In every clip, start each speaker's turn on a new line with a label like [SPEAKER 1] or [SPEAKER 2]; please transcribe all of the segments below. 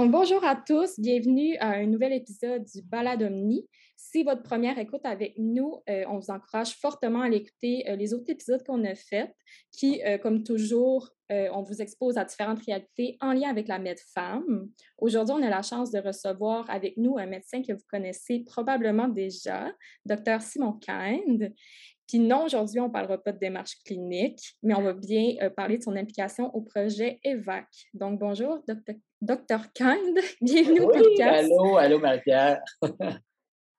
[SPEAKER 1] Donc, bonjour à tous, bienvenue à un nouvel épisode du Balade Omni. Si votre première écoute avec nous, euh, on vous encourage fortement à l'écouter euh, les autres épisodes qu'on a faits, qui, euh, comme toujours, on vous expose à différentes réalités en lien avec la MedFemme. Aujourd'hui, on a la chance de recevoir avec nous un médecin que vous connaissez probablement déjà, Dr. Simon Kind. Puis non, aujourd'hui, on ne parlera pas de démarche clinique, mais on va bien parler de son implication au projet EVAC. Donc, bonjour, Dr. Kind. Bienvenue au podcast.
[SPEAKER 2] Allô, allô, Marie-Pierre.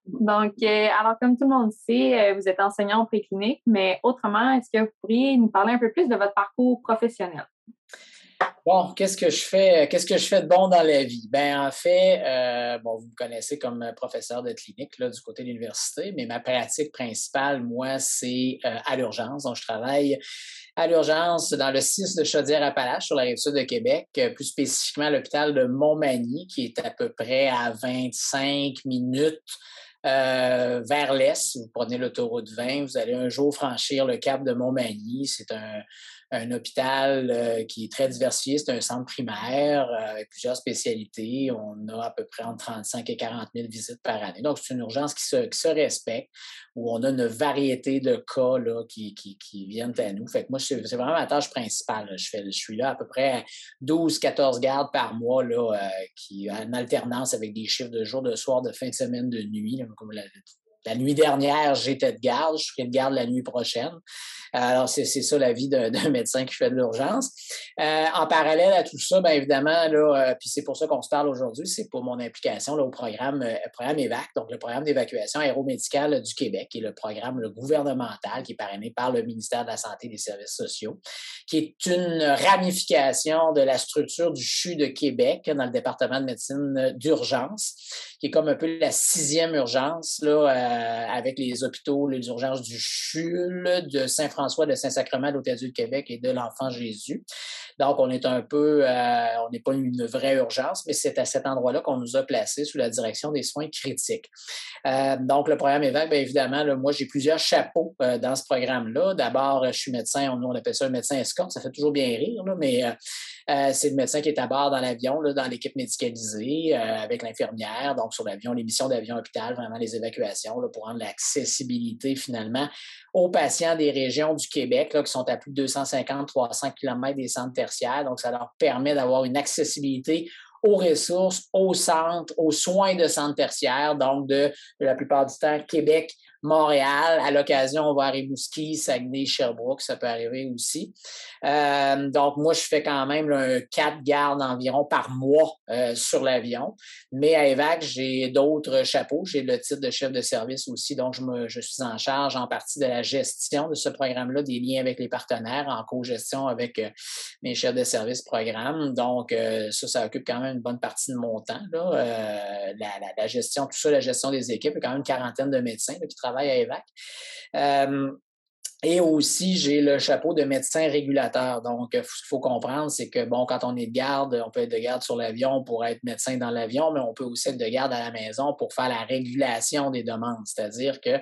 [SPEAKER 3] Donc, euh, alors comme tout le monde sait, euh, vous êtes enseignant en préclinique, mais autrement, est-ce que vous pourriez nous parler un peu plus de votre parcours professionnel?
[SPEAKER 2] Bon, qu'est-ce que je fais? Qu'est-ce que je fais de bon dans la vie? Ben, en fait, euh, bon, vous me connaissez comme professeur de clinique là, du côté de l'université, mais ma pratique principale, moi, c'est à l'urgence. Donc, je travaille à l'urgence dans le 6 de Chaudière-Appalaches, sur la rive sud de Québec, plus spécifiquement à l'hôpital de Montmagny, qui est à peu près à 25 minutes euh, vers l'est. Vous prenez l'autoroute 20, vous allez un jour franchir le cap de Montmagny. C'est un, un hôpital euh, qui est très diversifié. C'est un centre primaire euh, avec plusieurs spécialités. On a à peu près entre 35 et 40 000 visites par année. Donc, c'est une urgence qui se, respecte, où on a une variété de cas là, qui, qui, qui viennent à nous. Fait que moi, c'est vraiment ma tâche principale. Je, fais, je suis là à peu près 12-14 gardes par mois, là, euh, qui en alternance avec des chiffres de jour, de soir, de fin de semaine, de nuit, là, comme la, la nuit dernière, j'étais de garde, je ferai de garde la nuit prochaine. Alors, c'est ça la vie d'un médecin qui fait de l'urgence. Euh, en parallèle à tout ça, bien évidemment, là, euh, puis c'est pour ça qu'on se parle aujourd'hui, c'est pour mon implication là, au programme, euh, programme EVAC, donc le programme d'évacuation aéromédicale du Québec, qui est le programme gouvernemental qui est parrainé par le ministère de la Santé et des Services sociaux, qui est une ramification de la structure du CHU de Québec dans le département de médecine d'urgence, qui est comme un peu la sixième urgence là, avec les hôpitaux, les urgences du CHUL, de Saint-François, de Saint-Sacrement, de l'Hôtel du Québec et de l'Enfant Jésus. Donc, on est un peu, euh, on n'est pas une vraie urgence, mais c'est à cet endroit-là qu'on nous a placés sous la direction des soins critiques. Euh, donc, le programme EVAC, bien évidemment, moi, j'ai plusieurs chapeaux dans ce programme-là. D'abord, je suis médecin, on, on appelle ça un médecin escorte, ça fait toujours bien rire, mais c'est le médecin qui est à bord dans l'avion, dans l'équipe médicalisée, avec l'infirmière, donc sur l'avion, les missions d'avion hôpital, vraiment les évacuations pour rendre l'accessibilité finalement aux patients des régions du Québec qui sont à plus de 250-300 km des centres tertiaires. Donc, ça leur permet d'avoir une accessibilité aux ressources, aux centres, aux soins de centres tertiaires, donc de la plupart du temps Québec Montréal. À l'occasion, on va à Rimouski, Saguenay, Sherbrooke, ça peut arriver aussi. Euh, donc, moi, je fais quand même quatre gardes environ par mois euh, sur l'avion. Mais à EVAC, j'ai d'autres chapeaux. J'ai le titre de chef de service aussi. Donc, je, me, je suis en charge en partie de la gestion de ce programme-là, des liens avec les partenaires, en co-gestion avec euh, mes chefs de service programme. Donc, ça, ça occupe quand même une bonne partie de mon temps. Là. La, la, gestion, tout ça, la gestion des équipes. Il y a quand même une quarantaine de médecins qui travaillent à EVAC. Euh, et aussi, j'ai le chapeau de médecin régulateur. Donc, ce qu'il faut comprendre, c'est que, bon, quand on est de garde, on peut être de garde sur l'avion pour être médecin dans l'avion, mais on peut aussi être de garde à la maison pour faire la régulation des demandes. C'est-à-dire que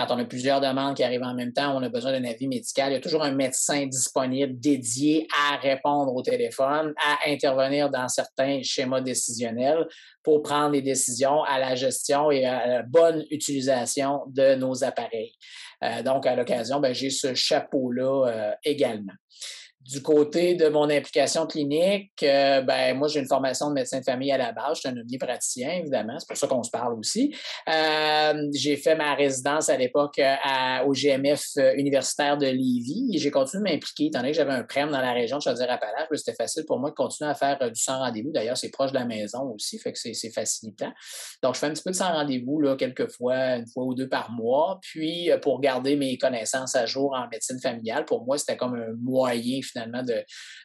[SPEAKER 2] quand on a plusieurs demandes qui arrivent en même temps, on a besoin d'un avis médical, il y a toujours un médecin disponible dédié à répondre au téléphone, à intervenir dans certains schémas décisionnels pour prendre des décisions à la gestion et à la bonne utilisation de nos appareils. Euh, donc, à l'occasion, ben, j'ai ce chapeau-là euh, également. Du côté de mon implication clinique, euh, ben, moi, j'ai une formation de médecin de famille à la base. Je suis un praticien, évidemment. C'est pour ça qu'on se parle aussi. Euh, j'ai fait ma résidence à l'époque euh, au GMF universitaire de Lévis. J'ai continué de m'impliquer, étant donné que j'avais un prême dans la région de Chaudière-Appalaches. C'était facile pour moi de continuer à faire du sans rendez-vous. D'ailleurs, c'est proche de la maison aussi, fait que c'est facilitant. Donc, je fais un petit peu de sans rendez-vous, là, quelques fois, une fois ou deux par mois. Puis, pour garder mes connaissances à jour en médecine familiale, pour moi, c'était comme un moyen, finalement,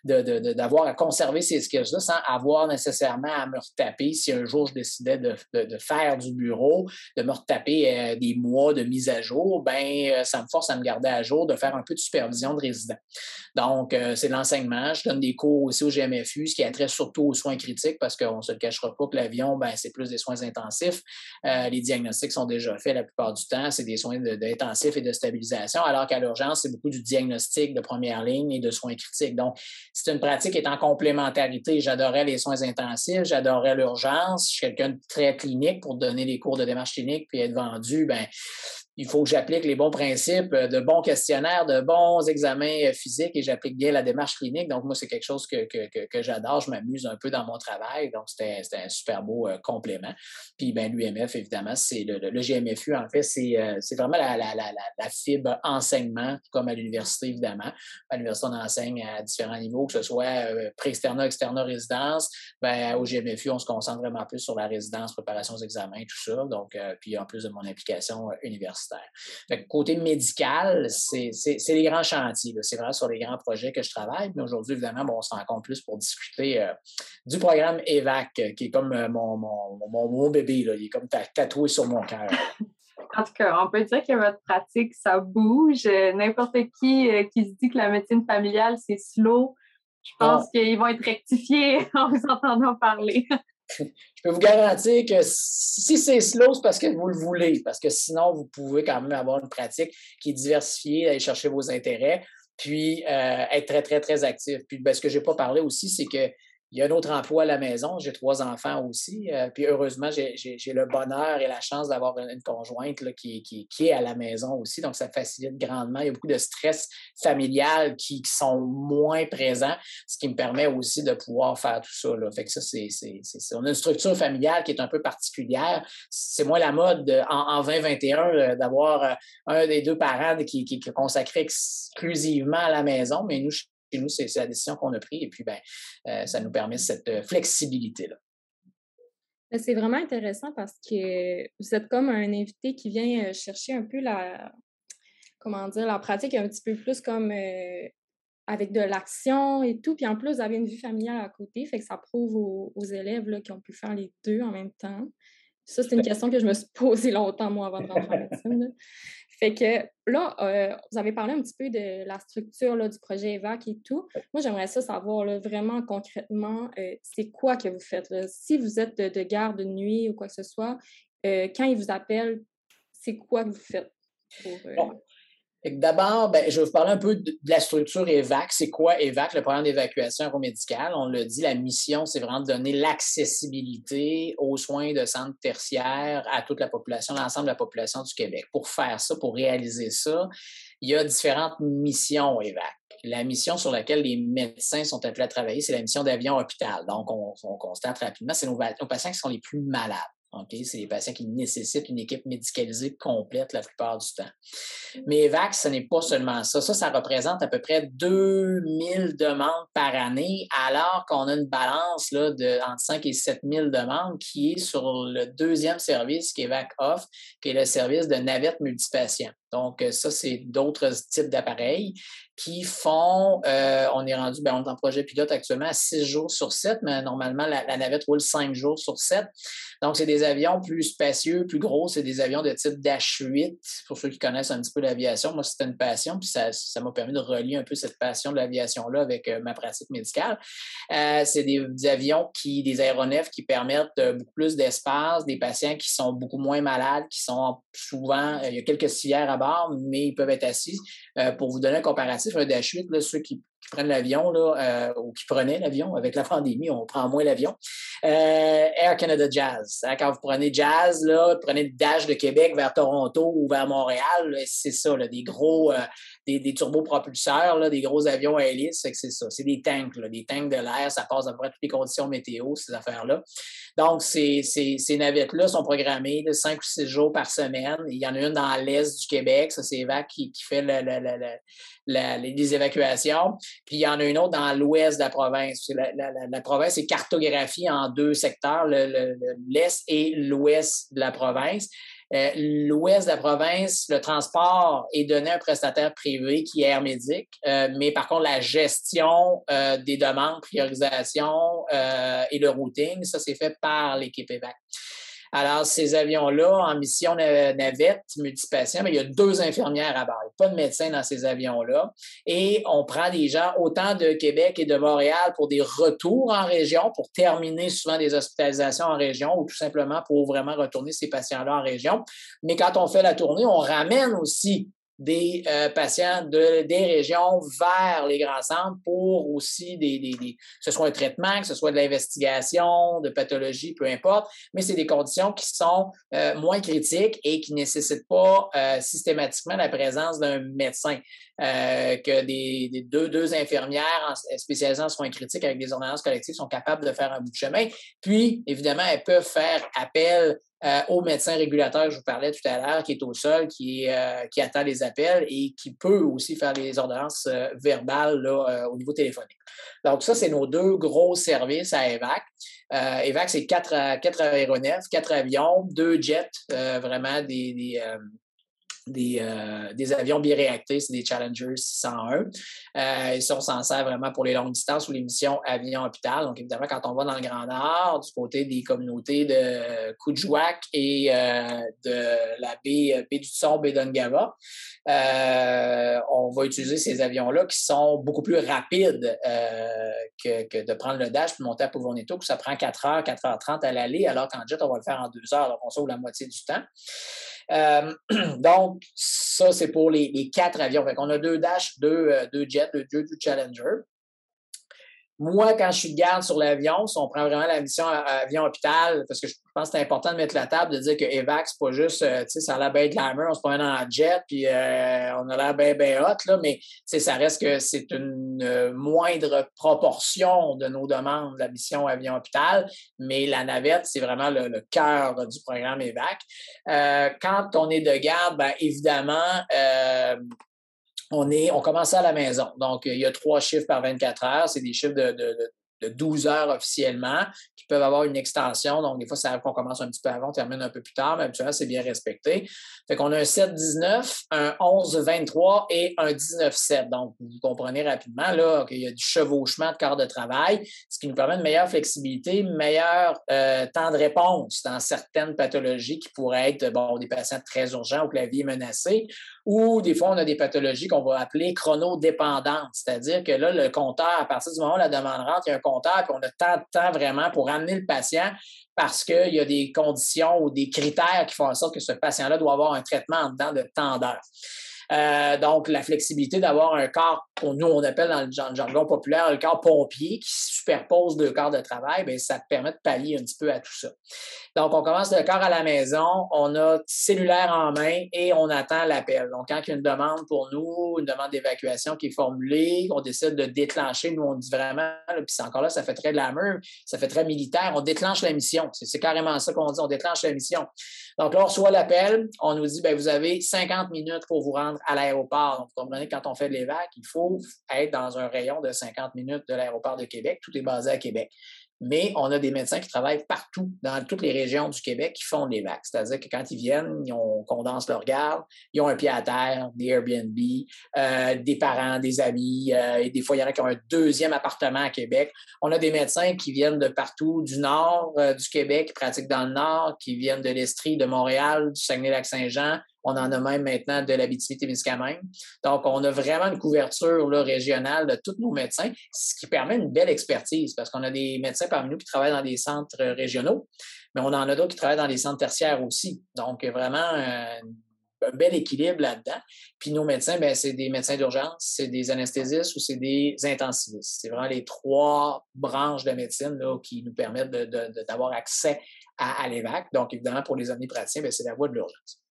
[SPEAKER 2] d'avoir à conserver ces skills-là sans avoir nécessairement à me retaper si un jour je décidais de, faire du bureau, de me retaper euh, des mois de mise à jour, ben euh, ça me force à me garder à jour, de faire un peu de supervision de résidents. Donc, euh, c'est l'enseignement. Je donne des cours aussi au GMFU, ce qui a trait surtout aux soins critiques parce qu'on ne se le cachera pas que l'avion, ben, c'est plus des soins intensifs. les diagnostics sont déjà faits la plupart du temps. C'est des soins d'intensifs et de stabilisation, alors qu'à l'urgence, c'est beaucoup du diagnostic de première ligne et de soins Donc, c'est une pratique qui est en complémentarité. J'adorais les soins intensifs, j'adorais l'urgence. Je suis quelqu'un de très clinique pour donner des cours de démarche clinique puis être vendu. Ben, il faut que j'applique les bons principes, euh, de bons questionnaires, de bons examens euh, physiques et j'applique bien la démarche clinique. Donc, moi, c'est quelque chose que, que, j'adore. Je m'amuse un peu dans mon travail. Donc, c'était un super beau euh, complément. Puis, ben, l'UMF, évidemment, c'est le, le, GMFU, en fait, c'est vraiment la, la, la, la, fibre enseignement, comme à l'université, évidemment. À l'université, on enseigne à différents niveaux, que ce soit pré-externa, externa, résidence. Ben, au GMFU, on se concentre vraiment plus sur la résidence, préparation aux examens, tout ça. Donc, puis en plus de mon implication universitaire côté médical, c'est les grands chantiers. C'est vraiment sur les grands projets que je travaille. Mais aujourd'hui, évidemment, bon, on se rencontre plus pour discuter euh, du programme EVAC, euh, qui est comme euh, mon, mon, bébé. Là. Il est comme tatoué sur mon cœur.
[SPEAKER 3] En tout cas, on peut dire que votre pratique, ça bouge. N'importe qui qui se dit que la médecine familiale, c'est slow, je pense qu'ils vont être rectifiés en vous entendant parler.
[SPEAKER 2] Je peux vous garantir que si c'est slow, c'est parce que vous le voulez, parce que sinon, vous pouvez quand même avoir une pratique qui est diversifiée, aller chercher vos intérêts, puis euh, être très, très, très actif. Puis ben, ce que je n'ai pas parlé aussi, c'est que il y a un autre emploi à la maison. J'ai trois enfants aussi. Euh, puis heureusement, j'ai le bonheur et la chance d'avoir une, conjointe qui, est à la maison aussi. Donc, ça facilite grandement. Il y a beaucoup de stress familial qui, sont moins présents, ce qui me permet aussi de pouvoir faire tout ça. Fait que ça, c'est. On a une structure familiale qui est un peu particulière. C'est moins la mode en, 2021 euh, d'avoir euh, un des deux parents qui, qui est consacré exclusivement à la maison. Mais nous, nous, c'est la décision qu'on a prise et puis ben, euh, ça nous permet cette euh, flexibilité-là.
[SPEAKER 1] Ben, c'est vraiment intéressant parce que vous êtes comme un invité qui vient euh, chercher un peu la, comment dire, la pratique un petit peu plus comme avec de l'action et tout. Puis en plus, vous avez une vie familiale à côté, fait que ça prouve aux, élèves là, qui ont pu faire les deux en même temps. Ça, c'est une question que je me suis posée longtemps, moi, avant de rentrer en médecine. Fait que là, euh, vous avez parlé un petit peu de la structure là, du projet EVAC et tout. Moi, j'aimerais ça savoir là, vraiment concrètement, euh, c'est quoi que vous faites. Si vous êtes de, garde de nuit ou quoi que ce soit, euh, quand ils vous appellent, c'est quoi que vous faites? Pour,
[SPEAKER 2] D'abord, ben, je vais vous parler un peu de, la structure EVAC. C'est quoi EVAC, le programme d'évacuation aéromédicale? On l'a dit, la mission, c'est vraiment de donner l'accessibilité aux soins de santé tertiaire à toute la population, l'ensemble de la population du Québec. Pour faire ça, pour réaliser ça, il y a différentes missions EVAC. La mission sur laquelle les médecins sont appelés à travailler, c'est la mission d'avion hôpital. Donc, on, constate rapidement, c'est nos patients qui sont les plus malades. C'est des patients qui nécessitent une équipe médicalisée complète la plupart du temps. Mm. Mais EVAC, ce n'est pas seulement ça. Ça, ça représente à peu près 2000 demandes par année, alors qu'on a une balance là, de entre 5 et 7 000 demandes qui est sur le deuxième service qu'EVAC offre, qui est le service de navette multipatient. Donc, ça, c'est d'autres types d'appareils qui font, euh, on est rendu, ben, on est en projet pilote actuellement à six jours sur sept, mais normalement, la, navette roule cinq jours sur sept. Donc, c'est des avions plus spacieux, plus gros, c'est des avions de type Dash 8, pour ceux qui connaissent un petit peu l'aviation. Moi, c'était une passion, puis ça, m'a permis de relier un peu cette passion de l'aviation-là avec euh, ma pratique médicale. Euh, c'est des, avions qui, des aéronefs qui permettent beaucoup plus d'espace, des patients qui sont beaucoup moins malades, qui sont souvent, il y a quelques civières à bord, mais ils peuvent être assis. pour vous donner un comparatif, un Dash 8, ceux qui, prennent l'avion euh, ou qui prenaient l'avion avec la pandémie, on prend moins l'avion. Euh, Air Canada Jazz. Hein, quand vous prenez Jazz, là, prenez le Dash de Québec vers Toronto ou vers Montréal, c'est ça, des gros, euh, des, turbopropulseurs, des gros avions à hélice, c'est ça. C'est des tanks, des tanks de l'air, ça passe à peu près toutes les conditions météo, ces affaires-là. Donc, ces, navettes-là sont programmées de 5 ou 6 jours par semaine. Il y en a une dans l'est du Québec, ça c'est EVAC qui fait les évacuations. Puis il y en a une autre dans l'ouest de la province. La, province est cartographiée en deux secteurs, l'est et l'ouest de la province. Euh, l'ouest de la province, le transport est donné à un prestataire privé qui est Air Médic, euh, mais par contre, la gestion euh, des demandes, priorisation et le routing, ça, c'est fait par l'équipe EVAC. Alors, ces avions-là, en mission navette multipatient, mais il y a deux infirmières à bord. Pas de médecin dans ces avions-là. Et on prend des gens autant de Québec et de Montréal pour des retours en région, pour terminer souvent des hospitalisations en région ou tout simplement pour vraiment retourner ces patients-là en région. Mais quand on fait la tournée, on ramène aussi des euh, patients de, des régions vers les grands centres pour aussi des, des, que ce soit un traitement, que ce soit de l'investigation, de pathologie, peu importe, mais c'est des conditions qui sont euh, moins critiques et qui ne nécessitent pas euh, systématiquement la présence d'un médecin. que des, des, deux, deux infirmières spécialisées en soins critiques avec des ordonnances collectives sont capables de faire un bout de chemin. Puis, évidemment, elles peuvent faire appel euh, au médecin régulateur, je vous parlais tout à l'heure, qui est au sol, qui, euh, qui attend les appels et qui peut aussi faire des ordonnances euh, verbales là, au niveau téléphonique. Donc, ça, c'est nos deux gros services à EVAC. EVAC, c'est quatre, quatre aéronefs, quatre avions, deux jets, vraiment des, euh, des, avions biréactés, c'est des Challenger 601. Euh, ils sont censés vraiment pour les longues distances ou les missions avion-hôpital. Donc, évidemment, quand on va dans le Grand Nord, du côté des communautés de Coudjouac et euh, de la baie, baie du Son, baie d'Ungava, on va utiliser ces avions-là qui sont beaucoup plus rapides que, de prendre le dash puis monter à Pouvoneto, que ça prend 4 heures, 4 h 30 à l'aller, alors qu'en jet, on va le faire en 2 heures. Donc, on sauve la moitié du temps. Euh, donc, ça, c'est pour les, quatre avions. Fait on a deux Dash, deux, euh, deux jets, deux, deux Challenger. Moi, quand je suis de garde sur l'avion, si on prend vraiment la mission avion-hôpital, parce que je pense que c'est important de mettre la table, de dire que EVAC, c'est pas juste, euh, tu sais, ça a l'air bien glamour, on se promène en jet, puis euh, on a l'air bien, bien hot, là, mais ça reste que c'est une euh, moindre proportion de nos demandes de la mission avion-hôpital, mais la navette, c'est vraiment le, cœur du programme EVAC. quand on est de garde, bien évidemment, on, est, on commence à la maison. Donc, il y a trois chiffres par 24 heures. C'est des chiffres de, de, de 12 heures officiellement, qui peuvent avoir une extension. Donc, des fois, ça arrive qu'on commence un petit peu avant, on termine un peu plus tard, mais habituellement, c'est bien respecté. Fait qu'on a un 7-19, un 11-23 et un 19-7. Donc, vous comprenez rapidement là qu'il y a du chevauchement de quart de travail, ce qui nous permet une meilleure flexibilité, meilleur euh, temps de réponse dans certaines pathologies qui pourraient être, bon, des patients très urgents ou que la vie est menacée, ou des fois, on a des pathologies qu'on va appeler chronodépendantes, c'est-à-dire que là, le compteur, à partir du moment où la demande rentre, il y a un compteur, puis on a tant de temps vraiment pour amener le patient parce qu'il y a des conditions ou des critères qui font en sorte que ce patient-là doit avoir un traitement en dedans de temps d'heure. Euh, donc, la flexibilité d'avoir un corps, nous, on appelle dans le jargon populaire le corps pompier qui superpose deux corps de travail, bien, ça permet de pallier un petit peu à tout ça. Donc, on commence le corps à la maison, on a cellulaire en main et on attend l'appel. Donc, quand il y a une demande pour nous, une demande d'évacuation qui est formulée, on décide de déclencher, nous, on dit vraiment, puis c'est encore là, ça fait très glamour, ça fait très militaire, on déclenche la mission. C'est carrément ça qu'on dit, on déclenche la mission. Donc là, on reçoit l'appel, on nous dit, bien, vous avez 50 minutes pour vous rendre à l'aéroport. Donc, vous comprenez, quand on fait de l'évac, il faut être dans un rayon de 50 minutes de l'aéroport de Québec. Tout est basé à Québec. Mais on a des médecins qui travaillent partout, dans toutes les régions du Québec, qui font des vagues. C'est-à-dire que quand ils viennent, ils ont, condense leur garde, ils ont un pied à terre, des Airbnb, euh, des parents, des amis, euh, des fois, il y en a qui ont un deuxième appartement à Québec. On a des médecins qui viennent de partout, du nord euh, du Québec, qui pratiquent dans le nord, qui viennent de l'Estrie, de Montréal, du Saguenay-Lac-Saint-Jean, on en a même maintenant de l'habitude-témiscamingue. Donc, on a vraiment une couverture régionale de tous nos médecins, ce qui permet une belle expertise parce qu'on a des médecins parmi nous qui travaillent dans des centres régionaux, mais on en a d'autres qui travaillent dans des centres tertiaires aussi. Donc, vraiment, un bel équilibre là-dedans. Puis nos médecins, ben, c'est des médecins d'urgence, c'est des anesthésistes ou c'est des intensivistes. C'est vraiment les trois branches de médecine qui nous permettent d'avoir accès à, à. Donc, évidemment, pour les omnipraticiens, ben, c'est la voie de l'urgence.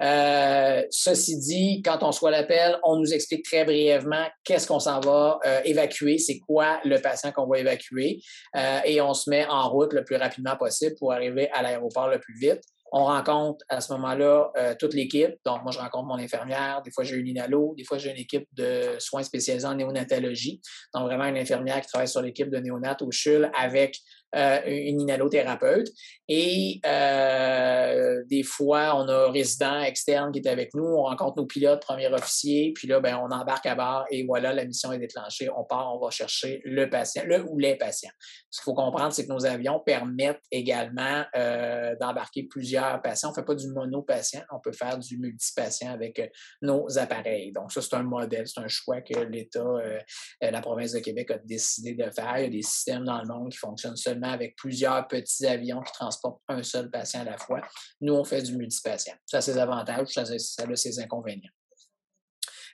[SPEAKER 2] Euh, ceci dit, quand on soit l'appel, on nous explique très brièvement qu'est-ce qu'on s'en va euh, évacuer, c'est quoi le patient qu'on va évacuer, euh, et on se met en route le plus rapidement possible pour arriver à l'aéroport le plus vite. On rencontre à ce moment-là toute l'équipe. Donc, moi, je rencontre mon infirmière. Des fois, j'ai une inhalo. Des fois, j'ai une équipe de soins spécialisés en néonatologie. Donc, vraiment une infirmière qui travaille sur l'équipe de néonat au CHUL avec euh, une inhalothérapeute. Et euh, des fois, on a un résident externe qui est avec nous, on rencontre nos pilotes, premiers officiers, puis là, ben, on embarque à bord et voilà, la mission est déclenchée. On part, on va chercher le patient, le ou les patients. Ce qu'il faut comprendre, c'est que nos avions permettent également euh, d'embarquer plusieurs patients. On ne fait pas du monopatient, on peut faire du multipatient avec euh, nos appareils. Donc, ça, c'est un modèle, c'est un choix que l'État, euh, la province de Québec a décidé de faire. Il y a des systèmes dans le monde qui fonctionnent seulement avec plusieurs petits avions qui transportent un seul patient à la fois. Nous, on fait du multipatient. Ça a ses avantages, ça a ses inconvénients.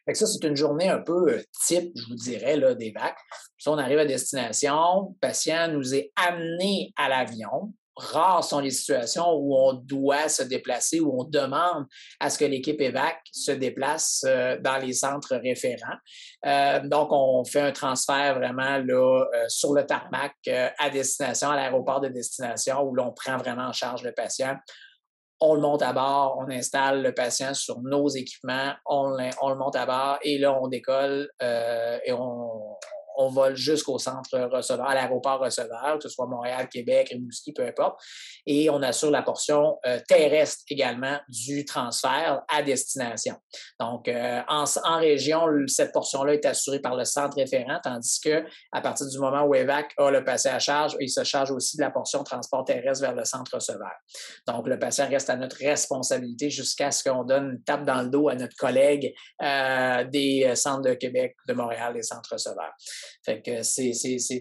[SPEAKER 2] Fait ça, c'est une journée un peu euh, type, je vous dirais, des vagues. Si on arrive à destination, le patient nous est amené à l'avion. Rares sont les situations où on doit se déplacer, où on demande à ce que l'équipe évac se déplace euh, dans les centres référents. Euh, donc, on fait un transfert vraiment là, sur le tarmac à destination, à l'aéroport de destination, où l'on prend vraiment en charge le patient on le monte à bord, on installe le patient sur nos équipements, on, le monte à bord et là, on décolle euh, et on, on vole jusqu'au centre receveur, à l'aéroport receveur, que ce soit Montréal, Québec, Rimouski, peu importe. Et on assure la portion euh, terrestre également du transfert à destination. Donc, euh, en, région, cette portion-là est assurée par le centre référent, tandis que à partir du moment où EVAC a le patient à charge, il se charge aussi de la portion transport terrestre vers le centre receveur. Donc, le patient reste à notre responsabilité jusqu'à ce qu'on donne une tape dans le dos à notre collègue euh, des centres de Québec, de Montréal, des centres receveurs. Fait que c'est,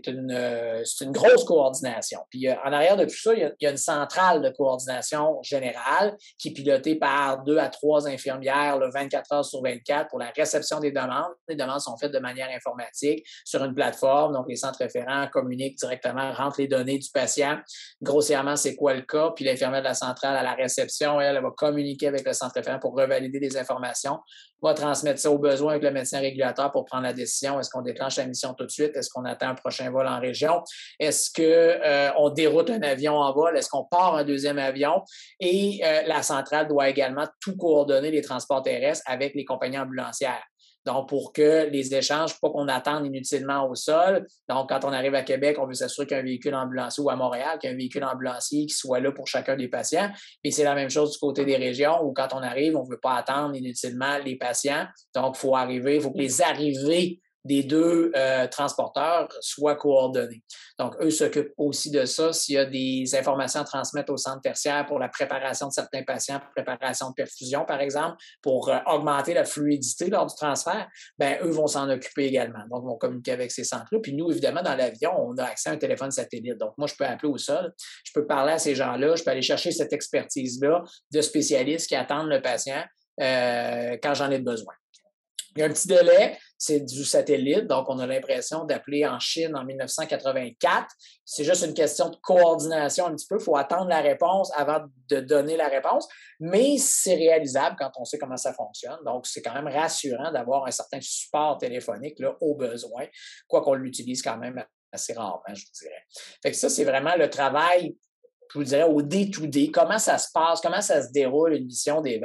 [SPEAKER 2] une, euh, une grosse coordination. Puis euh, en arrière de tout ça, il y, a, une centrale de coordination générale qui est pilotée par deux à trois infirmières le 24 heures sur 24 pour la réception des demandes. Les demandes sont faites de manière informatique sur une plateforme. Donc, les centres référents communiquent directement, rentrent les données du patient. Grossièrement, c'est quoi le cas? Puis l'infirmière de la centrale à la réception, elle, elle va communiquer avec le centre référent pour revalider des informations va transmettre ça au besoin avec le médecin régulateur pour prendre la décision. Est-ce qu'on déclenche la mission tout de suite? Est-ce qu'on attend un prochain vol en région? Est-ce qu'on euh, déroute un avion en vol? Est-ce qu'on part un deuxième avion? Et euh, la centrale doit également tout coordonner les transports terrestres avec les compagnies ambulancières. Donc, pour que les échanges, pas qu'on attende inutilement au sol. Donc, quand on arrive à Québec, on veut s'assurer qu'un véhicule ambulancier ou à Montréal, qu'un véhicule ambulancier qui soit là pour chacun des patients. Et c'est la même chose du côté des régions où quand on arrive, on ne veut pas attendre inutilement les patients. Donc, il faut arriver, il faut que les arrivées des deux euh, transporteurs soient coordonnés. Donc, eux s'occupent aussi de ça. S'il y a des informations à transmettre au centre tertiaire pour la préparation de certains patients, préparation de perfusion, par exemple, pour euh, augmenter la fluidité lors du transfert, ben eux vont s'en occuper également. Donc, ils vont communiquer avec ces centres-là. Puis nous, évidemment, dans l'avion, on a accès à un téléphone satellite. Donc, moi, je peux appeler au sol, je peux parler à ces gens-là, je peux aller chercher cette expertise-là de spécialistes qui attendent le patient euh, quand j'en ai besoin. Il y a un petit délai, c'est du satellite, donc on a l'impression d'appeler en Chine en 1984. C'est juste une question de coordination un petit peu. Il faut attendre la réponse avant de donner la réponse, mais c'est réalisable quand on sait comment ça fonctionne. Donc, c'est quand même rassurant d'avoir un certain support téléphonique au besoin, quoi qu'on l'utilise quand même assez rarement, je vous dirais. Fait que ça, c'est vraiment le travail je vous dirais, au day-to-day, comment ça se passe, comment ça se déroule une mission des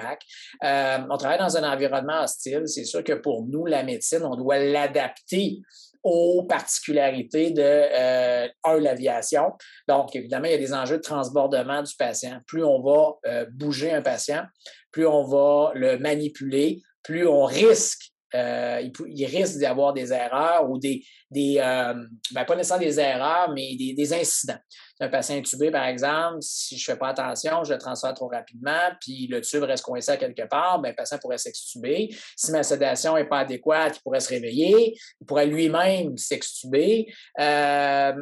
[SPEAKER 2] Euh, on travaille dans un environnement hostile. C'est sûr que pour nous, la médecine, on doit l'adapter aux particularités de, euh, un, l'aviation. Donc, évidemment, il y a des enjeux de transbordement du patient. Plus on va euh, bouger un patient, plus on va le manipuler, plus on risque euh, il, risque d'y avoir des erreurs ou des, des ben, pas nécessairement des erreurs, mais des, des incidents un patient intubé, par exemple, si je ne fais pas attention, je le transfère trop rapidement, puis le tube reste coincé à quelque part, bien, le patient pourrait s'extuber. Si ma sédation n'est pas adéquate, il pourrait se réveiller, il pourrait lui-même s'extuber. Euh,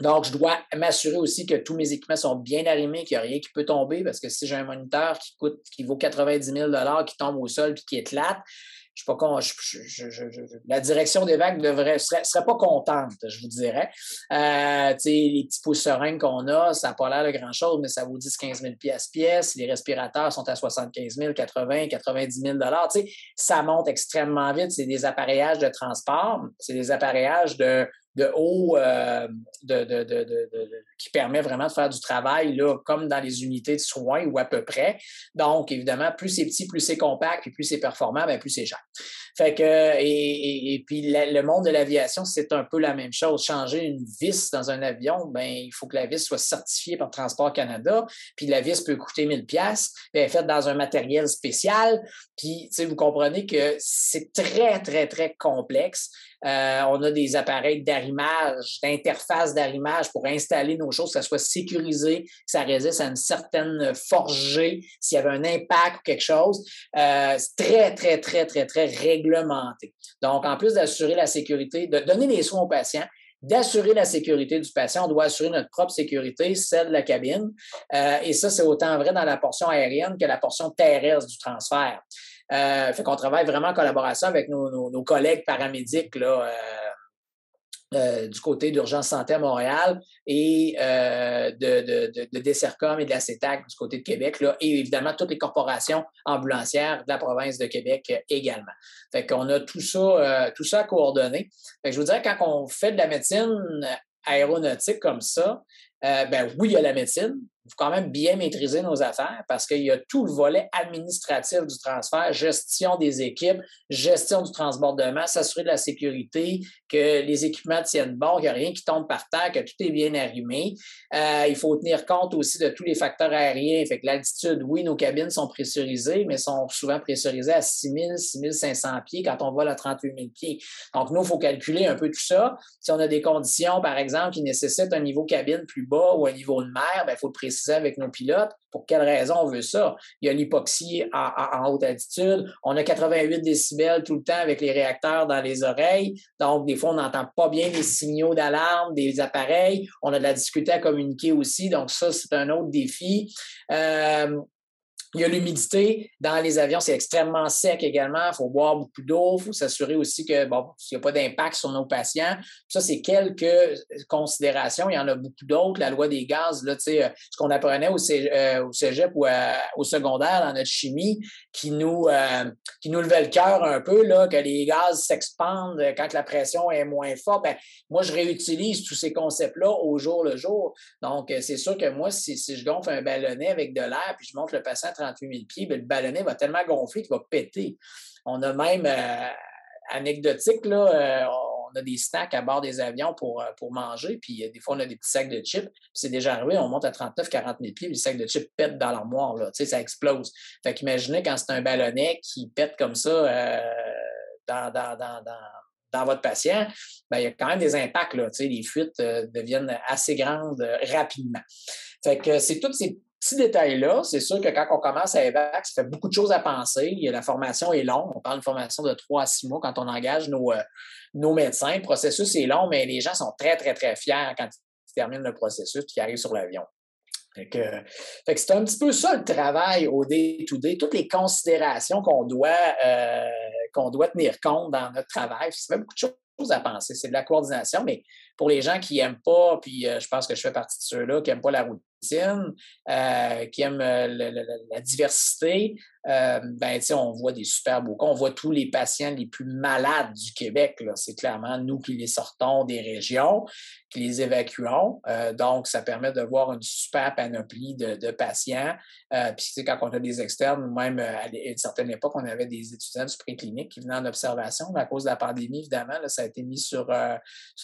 [SPEAKER 2] donc, je dois m'assurer aussi que tous mes équipements sont bien arrimés, qu'il n'y a rien qui peut tomber, parce que si j'ai un moniteur qui coûte, qui vaut 90 000 qui tombe au sol puis qui éclate, je suis pas con, la direction des vagues devrait serait, serait pas contente, je vous dirais. Euh, les petits pouces sereins qu'on a, ça n'a pas l'air de grand-chose, mais ça vous dit 15 000 pièces pièce. Les respirateurs sont à 75 000, 80, 90 000 Ça monte extrêmement vite. C'est des appareillages de transport, c'est des appareillages de, de haut euh, qui permet vraiment de faire du travail là, comme dans les unités de soins ou à peu près. Donc, évidemment, plus c'est petit, plus c'est compact, et plus c'est performant, bien, plus c'est cher. Fait que, et, puis le monde de l'aviation, c'est un peu la même chose. Changer une vis dans un avion, ben il faut que la vis soit certifiée par Transport Canada. Puis la vis peut coûter 1000 pièces, elle est faite dans un matériel spécial. Puis, vous comprenez que c'est très, très, très complexe. Euh, on a des appareils d'arrimage, d'interface d'arrimage pour installer nos choses, que ça soit sécurisé, que ça résiste à une certaine forgée, s'il y avait un impact ou quelque chose. Euh, c'est très, très, très, très, très réglementé. Donc, en plus d'assurer la sécurité, de donner des soins aux patients, d'assurer la sécurité du patient. On doit assurer notre propre sécurité, celle de la cabine. Euh, et ça, c'est autant vrai dans la portion aérienne que la portion terrestre du transfert. Euh, fait qu'on travaille vraiment en collaboration avec nos, collègues paramédics là, euh, euh, du côté d'Urgence Santé à Montréal et euh, de, de, de, Dessercom et de la CETAC du côté de Québec, là, et évidemment toutes les corporations ambulancières de la province de Québec également. Fait qu'on a tout ça, tout ça. Fait que je vous dirais, quand on fait de la médecine aéronautique comme ça, ben oui, il y a la médecine, faut quand même bien maîtriser nos affaires parce qu'il y a tout le volet administratif du transfert, gestion des équipes, gestion du transbordement, s'assurer de la sécurité, que les équipements tiennent bon, qu'il n'y a rien qui tombe par terre, que tout est bien arrimé. Euh, il faut tenir compte aussi de tous les facteurs aériens. Fait que l'altitude, oui, nos cabines sont pressurisées, mais sont souvent pressurisées à 6 000, 6 500 pieds quand on vole à 38 000 pieds. Donc, nous, il faut calculer un peu tout ça. Si on a des conditions, par exemple, qui nécessitent un niveau cabine plus bas ou un niveau de mer, ben, il faut le préciser avec nos pilotes? Pour quelle raison on veut ça? Il y a l'hypoxie en, haute altitude. On a 88 décibels tout le temps avec les réacteurs dans les oreilles. Donc, des fois, on n'entend pas bien les signaux d'alarme des appareils. On a de la difficulté à communiquer aussi. Donc, ça, c'est un autre défi. Euh, il y a l'humidité. Dans les avions, c'est extrêmement sec également. Il faut boire beaucoup d'eau. Il faut s'assurer aussi que, bon, s'il n'y a pas d'impact sur nos patients. Ça, c'est quelques considérations. Il y en a beaucoup d'autres. La loi des gaz, là, euh, ce qu'on apprenait au, euh, cégep ou au secondaire dans notre chimie, qui nous, euh, qui nous levait le cœur un peu, là, que les gaz s'expandent quand la pression est moins forte. Ben, moi, je réutilise tous ces concepts-là au jour le jour. Donc, c'est sûr que moi, si, si je gonfle un ballonnet avec de l'air, puis je montre le patient 38 000 pieds, ben, le ballonnet va tellement gonfler qu'il va péter. On a même, euh, anecdotique, là, euh, on a des snacks à bord des avions pour, euh, pour manger, puis des fois, on a des petits sacs de chips. c'est déjà arrivé, on monte à 39 40 000 pieds, les sacs de chips pètent dans l'armoire, ça explose. Fait qu'imaginez quand c'est un ballonnet qui pète comme ça dans, dans, votre patient, ben, il y a quand même des impacts. Là, les fuites deviennent assez grandes rapidement. Fait que c'est toutes ces petits détails-là, c'est sûr que quand on commence à EVAC, ça fait beaucoup de choses à penser. La formation est longue. On parle d'une formation de trois à six mois quand on engage nos, euh, nos médecins. Le processus est long, mais les gens sont très, très, très fiers quand ils terminent le processus et qu'ils arrivent sur l'avion. C'est un petit peu ça le travail au day-to-day, toutes les considérations qu'on doit, euh, qu'on doit tenir compte dans notre travail. Ça fait beaucoup de choses à penser. C'est de la coordination, mais pour les gens qui n'aiment pas, puis euh, je pense que je fais partie de ceux-là qui n'aiment pas la euh, qui aiment euh, la, diversité, euh, ben, on voit des super beaux cas. On voit tous les patients les plus malades du Québec. C'est clairement nous qui les sortons des régions, les évacuons. Euh, donc, ça permet de voir une super panoplie de, patients. Euh, puis, quand on a des externes, même à une certaine époque, on avait des étudiants du préclinique qui venaient en observation. à cause de la pandémie, évidemment, ça a été mis sur,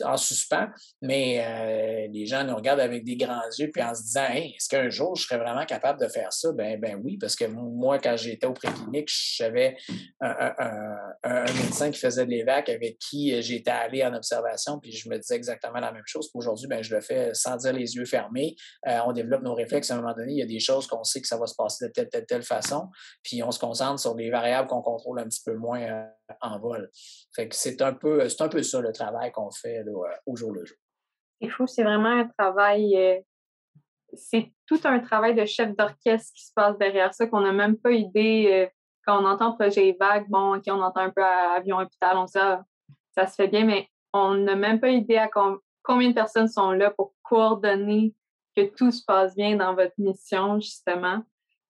[SPEAKER 2] en suspens. Mais les gens nous regardent avec des grands yeux, puis en se disant, est-ce qu'un jour, je serais vraiment capable de faire ça? Ben, ben oui, parce que moi, quand j'étais au préclinique, j'avais un, médecin qui faisait de l'évac avec qui euh, j'étais allé en observation, puis je me disais exactement la même chose. Aujourd'hui, ben, je le fais sans dire les yeux fermés. Euh, on développe nos réflexes. À un moment donné, il y a des choses qu'on sait que ça va se passer de telle, telle, telle façon, puis on se concentre sur des variables qu'on contrôle un petit peu moins euh, en vol. C'est un peu, c'est un peu ça le travail qu'on fait au jour le jour.
[SPEAKER 3] C'est fou, c'est vraiment un travail c'est tout un travail de chef d'orchestre qui se passe derrière ça, qu'on n'a même pas idée. Euh, quand on entend projet vague, bon, OK, on entend un peu avion hôpital, on sait, ah, ça se fait bien, mais on n'a même pas idée à combien de personnes sont là pour coordonner que tout se passe bien dans votre mission, justement?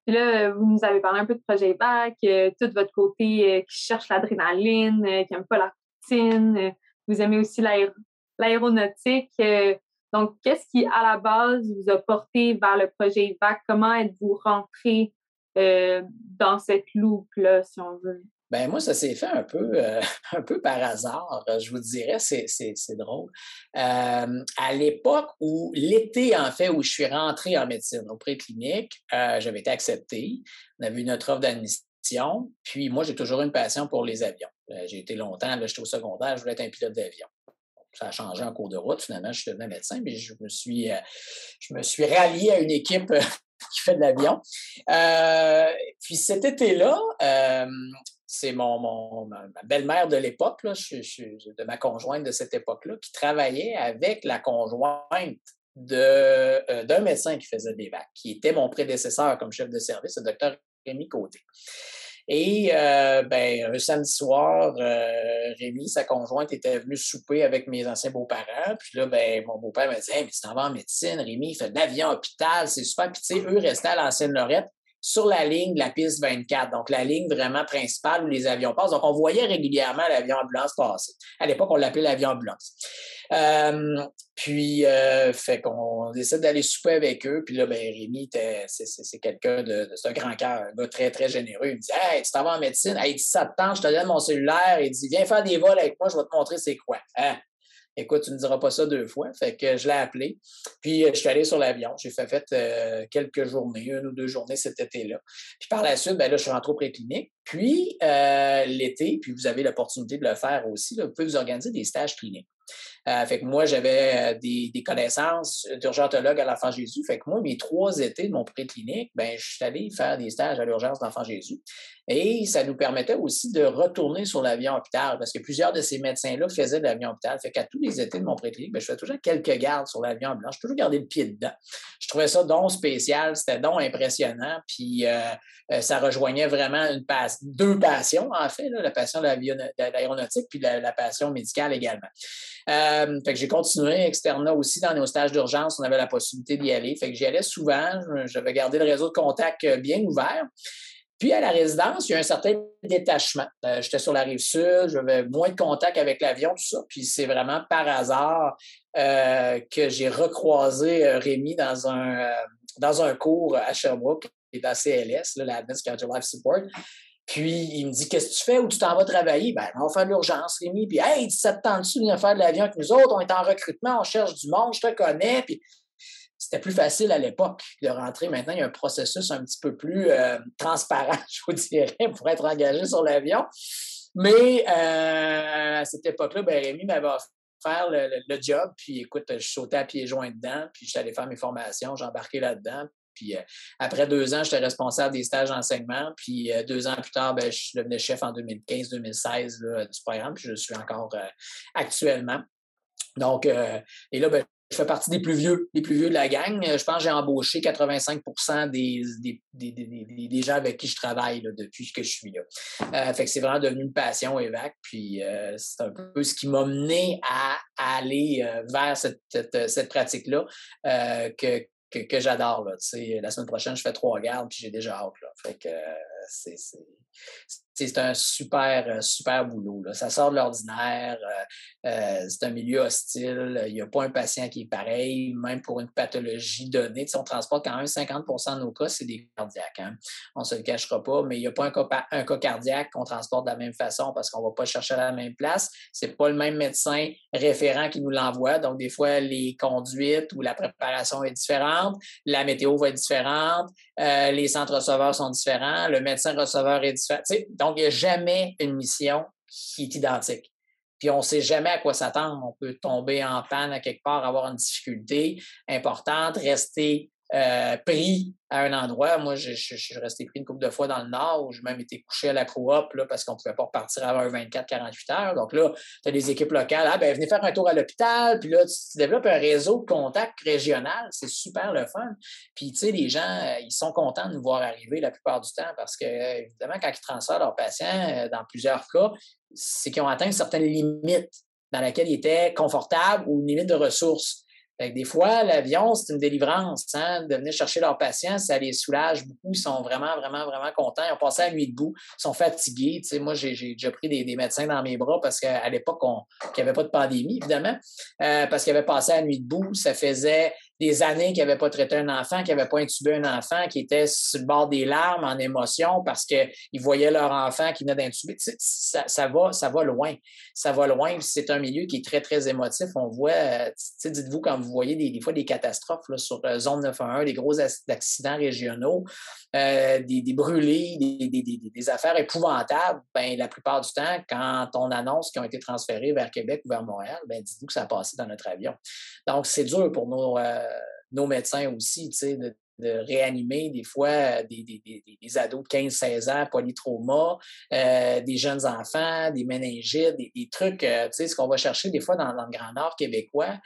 [SPEAKER 3] Puis là, vous nous avez parlé un peu de projet VAC, euh, tout votre côté euh, qui cherche l'adrénaline, qui n'aime pas la routine. vous aimez aussi l'aéronautique. Donc, qu'est-ce qui, à la base, vous a porté vers le projet IVAC? Comment êtes-vous rentré euh, dans cette loupe-là, si on veut?
[SPEAKER 2] Ben moi, ça s'est fait un peu, euh, un peu par hasard, je vous dirais, c'est, drôle. Euh, à l'époque où, l'été en fait, où je suis rentré en médecine au préclinique, j'avais été accepté. On avait eu notre offre d'admission. Puis moi, j'ai toujours une passion pour les avions. J'ai été longtemps, j'étais au secondaire, je voulais être un pilote d'avion ça a changé en cours de route. Finalement, je suis devenu médecin, mais je me suis, je me suis rallié à une équipe qui fait de l'avion. puis cet été-là, c'est mon, ma belle-mère de l'époque, de ma conjointe de cette époque-là, qui travaillait avec la conjointe euh, d'un médecin qui faisait des vagues, qui était mon prédécesseur comme chef de service, le docteur Rémi Côté. Et euh, ben, un samedi soir, euh, Rémi, sa conjointe, était venue souper avec mes anciens beaux-parents. Puis là, ben, mon beau-père m'a dit Hey, mais tu t'en vas en médecine, Rémi, il fait de l'avion hôpital, c'est super. Puis tu sais, eux restaient à l'ancienne Lorette sur la ligne de la piste 24, donc la ligne vraiment principale où les avions passent. Donc, on voyait régulièrement l'avion ambulance passer. À l'époque, on l'appelait l'avion ambulance. Euh, puis, euh, fait qu'on décide d'aller souper avec eux. Puis là, ben, Rémi, c'est quelqu'un de, c'est un grand cœur, un gars très, très généreux. Il me dit Hey, tu t'en en médecine, hey, 17 ans, je te donne mon cellulaire. Il dit Viens faire des vols avec moi, je vais te montrer c'est quoi. Hein? Écoute, tu ne diras pas ça deux fois. Fait que je l'ai appelé. Puis, euh, je suis allé sur l'avion. J'ai fait, euh, quelques journées, une ou deux journées cet été-là. Puis, par la suite, ben là, je suis rentré au préclinique. Puis, euh, l'été, puis vous avez l'opportunité de le faire aussi, vous pouvez vous organiser des stages cliniques. Fait que moi, j'avais des, connaissances d'urgentologue à l'Enfant Jésus. Fait que moi, mes trois étés de mon préclinique, ben, je suis allé faire des stages à l'urgence d'Enfant Jésus. Et ça nous permettait aussi de retourner sur l'avion hôpital parce que plusieurs de ces médecins-là faisaient de l'avion hôpital. Fait qu'à tous les étés de mon préclinique, ben, je faisais toujours quelques gardes sur l'avion blanc. Je toujours gardé le pied dedans. Je trouvais ça donc spécial, c'était donc impressionnant. Puis euh, ça rejoignait vraiment deux passions, en fait, la passion de l'aéronautique puis la, passion médicale également. Euh, fait que j'ai continué externa aussi dans nos stages d'urgence. On avait la possibilité d'y aller. Fait que j'y allais souvent. J'avais gardé le réseau de contact euh, bien ouvert. Puis à la résidence, il y a un certain détachement. Euh, j'étais sur la rive sud, j'avais moins de contact avec l'avion, tout ça. Puis c'est vraiment par hasard que j'ai recroisé Rémi dans un, dans un cours à Sherbrooke, est à CLS, là, la Advanced Cardio Life Support. Puis il me dit Qu'est-ce que tu fais? Ou tu t'en vas travailler? Ben, on va faire de l'urgence, Rémi. Puis Hey, 17 ans dessus, viens faire de l'avion avec nous autres, on est en recrutement, on cherche du monde, je te connais. Puis c'était plus facile à l'époque de rentrer. Maintenant, il y a un processus un petit peu plus euh, transparent, je vous dirais, pour être engagé sur l'avion. Mais euh, à cette époque-là, ben, Rémi m'avait faire le, job. Puis écoute, je sautais à pieds joints dedans, puis allé faire mes formations, j'ai embarqué là-dedans. Puis euh, après deux ans, j'étais responsable des stages d'enseignement. Puis deux ans plus tard, ben, je devenu chef en 2015-2016 du programme. Puis je suis encore actuellement. Donc, et là, ben, je fais partie des plus vieux, des plus vieux de la gang. Je pense que j'ai embauché 85 des, des, des, des, gens avec qui je travaille depuis que je suis là. fait que c'est vraiment devenu une passion, EVAC. Puis c'est un peu ce qui m'a mené à, aller vers cette, cette, pratique-là que, que, j'adore. La semaine prochaine, je fais trois gardes, puis j'ai déjà hâte. Là. Fait que c'est un super, euh, super boulot. Ça sort de l'ordinaire. Euh, euh, c'est un milieu hostile. Il n'y a pas un patient qui est pareil, même pour une pathologie donnée. on transporte quand même 50% de nos cas, c'est des cardiaques. Hein. On ne se le cachera pas, mais il n'y a pas un cas, un cas cardiaque qu'on transporte de la même façon parce qu'on ne va pas chercher à la même place. Ce n'est pas le même médecin référent qui nous l'envoie. Donc, des fois, les conduites ou la préparation est différente. La météo va être différente. Les centres receveurs sont différents. Le médecin receveur est différent. donc, donc, il n'y a jamais une mission qui est identique. Puis on ne sait jamais à quoi s'attendre. On peut tomber en panne à quelque part, avoir une difficulté importante, rester euh, pris à un endroit. Moi, je, suis resté pris une couple de fois dans le Nord où j'ai même été couché à la coop parce qu'on ne pouvait pas repartir avant 24-48 heures. Donc là, tu as des équipes locales. Ah, ben, venez faire un tour à l'hôpital. Puis là, tu, développes un réseau de contact régional. C'est super le fun. Puis, tu sais, les gens, euh, ils sont contents de nous voir arriver la plupart du temps parce que, évidemment, quand ils transfèrent leurs patients, euh, dans plusieurs cas, c'est qu'ils ont atteint une certaine limite dans laquelle ils étaient confortables ou une limite de ressources des fois, l'avion, c'est une délivrance. Hein, de venir chercher leurs patients, ça les soulage beaucoup. Ils sont vraiment, vraiment, vraiment contents. Ils ont passé la nuit debout. Ils sont fatigués. moi, j'ai déjà pris des, médecins dans mes bras parce qu'à l'époque, il n'y avait pas de pandémie, évidemment, euh, parce qu'ils avaient passé la nuit debout. Ça faisait des années qu'il n'avait pas traité un enfant, qu'il n'avait pas intubé un enfant, qui était sur le bord des larmes en émotion parce qu'ils voyaient leur enfant qui venait d'intuber. Ça, ça, va, ça va loin. Ça va loin. C'est un milieu qui est très, très émotif. On voit, euh, dites-vous, quand vous voyez des, fois des catastrophes sur euh, Zone 911, des gros accidents régionaux, euh, des, brûlés, des, affaires épouvantables, ben, la plupart du temps, quand on annonce qu'ils ont été transférés vers Québec ou vers Montréal, ben, dites-vous que ça a passé dans notre avion. Donc, c'est dur pour nos, nos médecins aussi, de, de réanimer des fois euh, des, des, ados de 15-16 ans, polytrauma, euh, des jeunes enfants, des méningites, des, trucs, euh, tu sais, ce qu'on va chercher des fois dans, le Grand Nord québécois,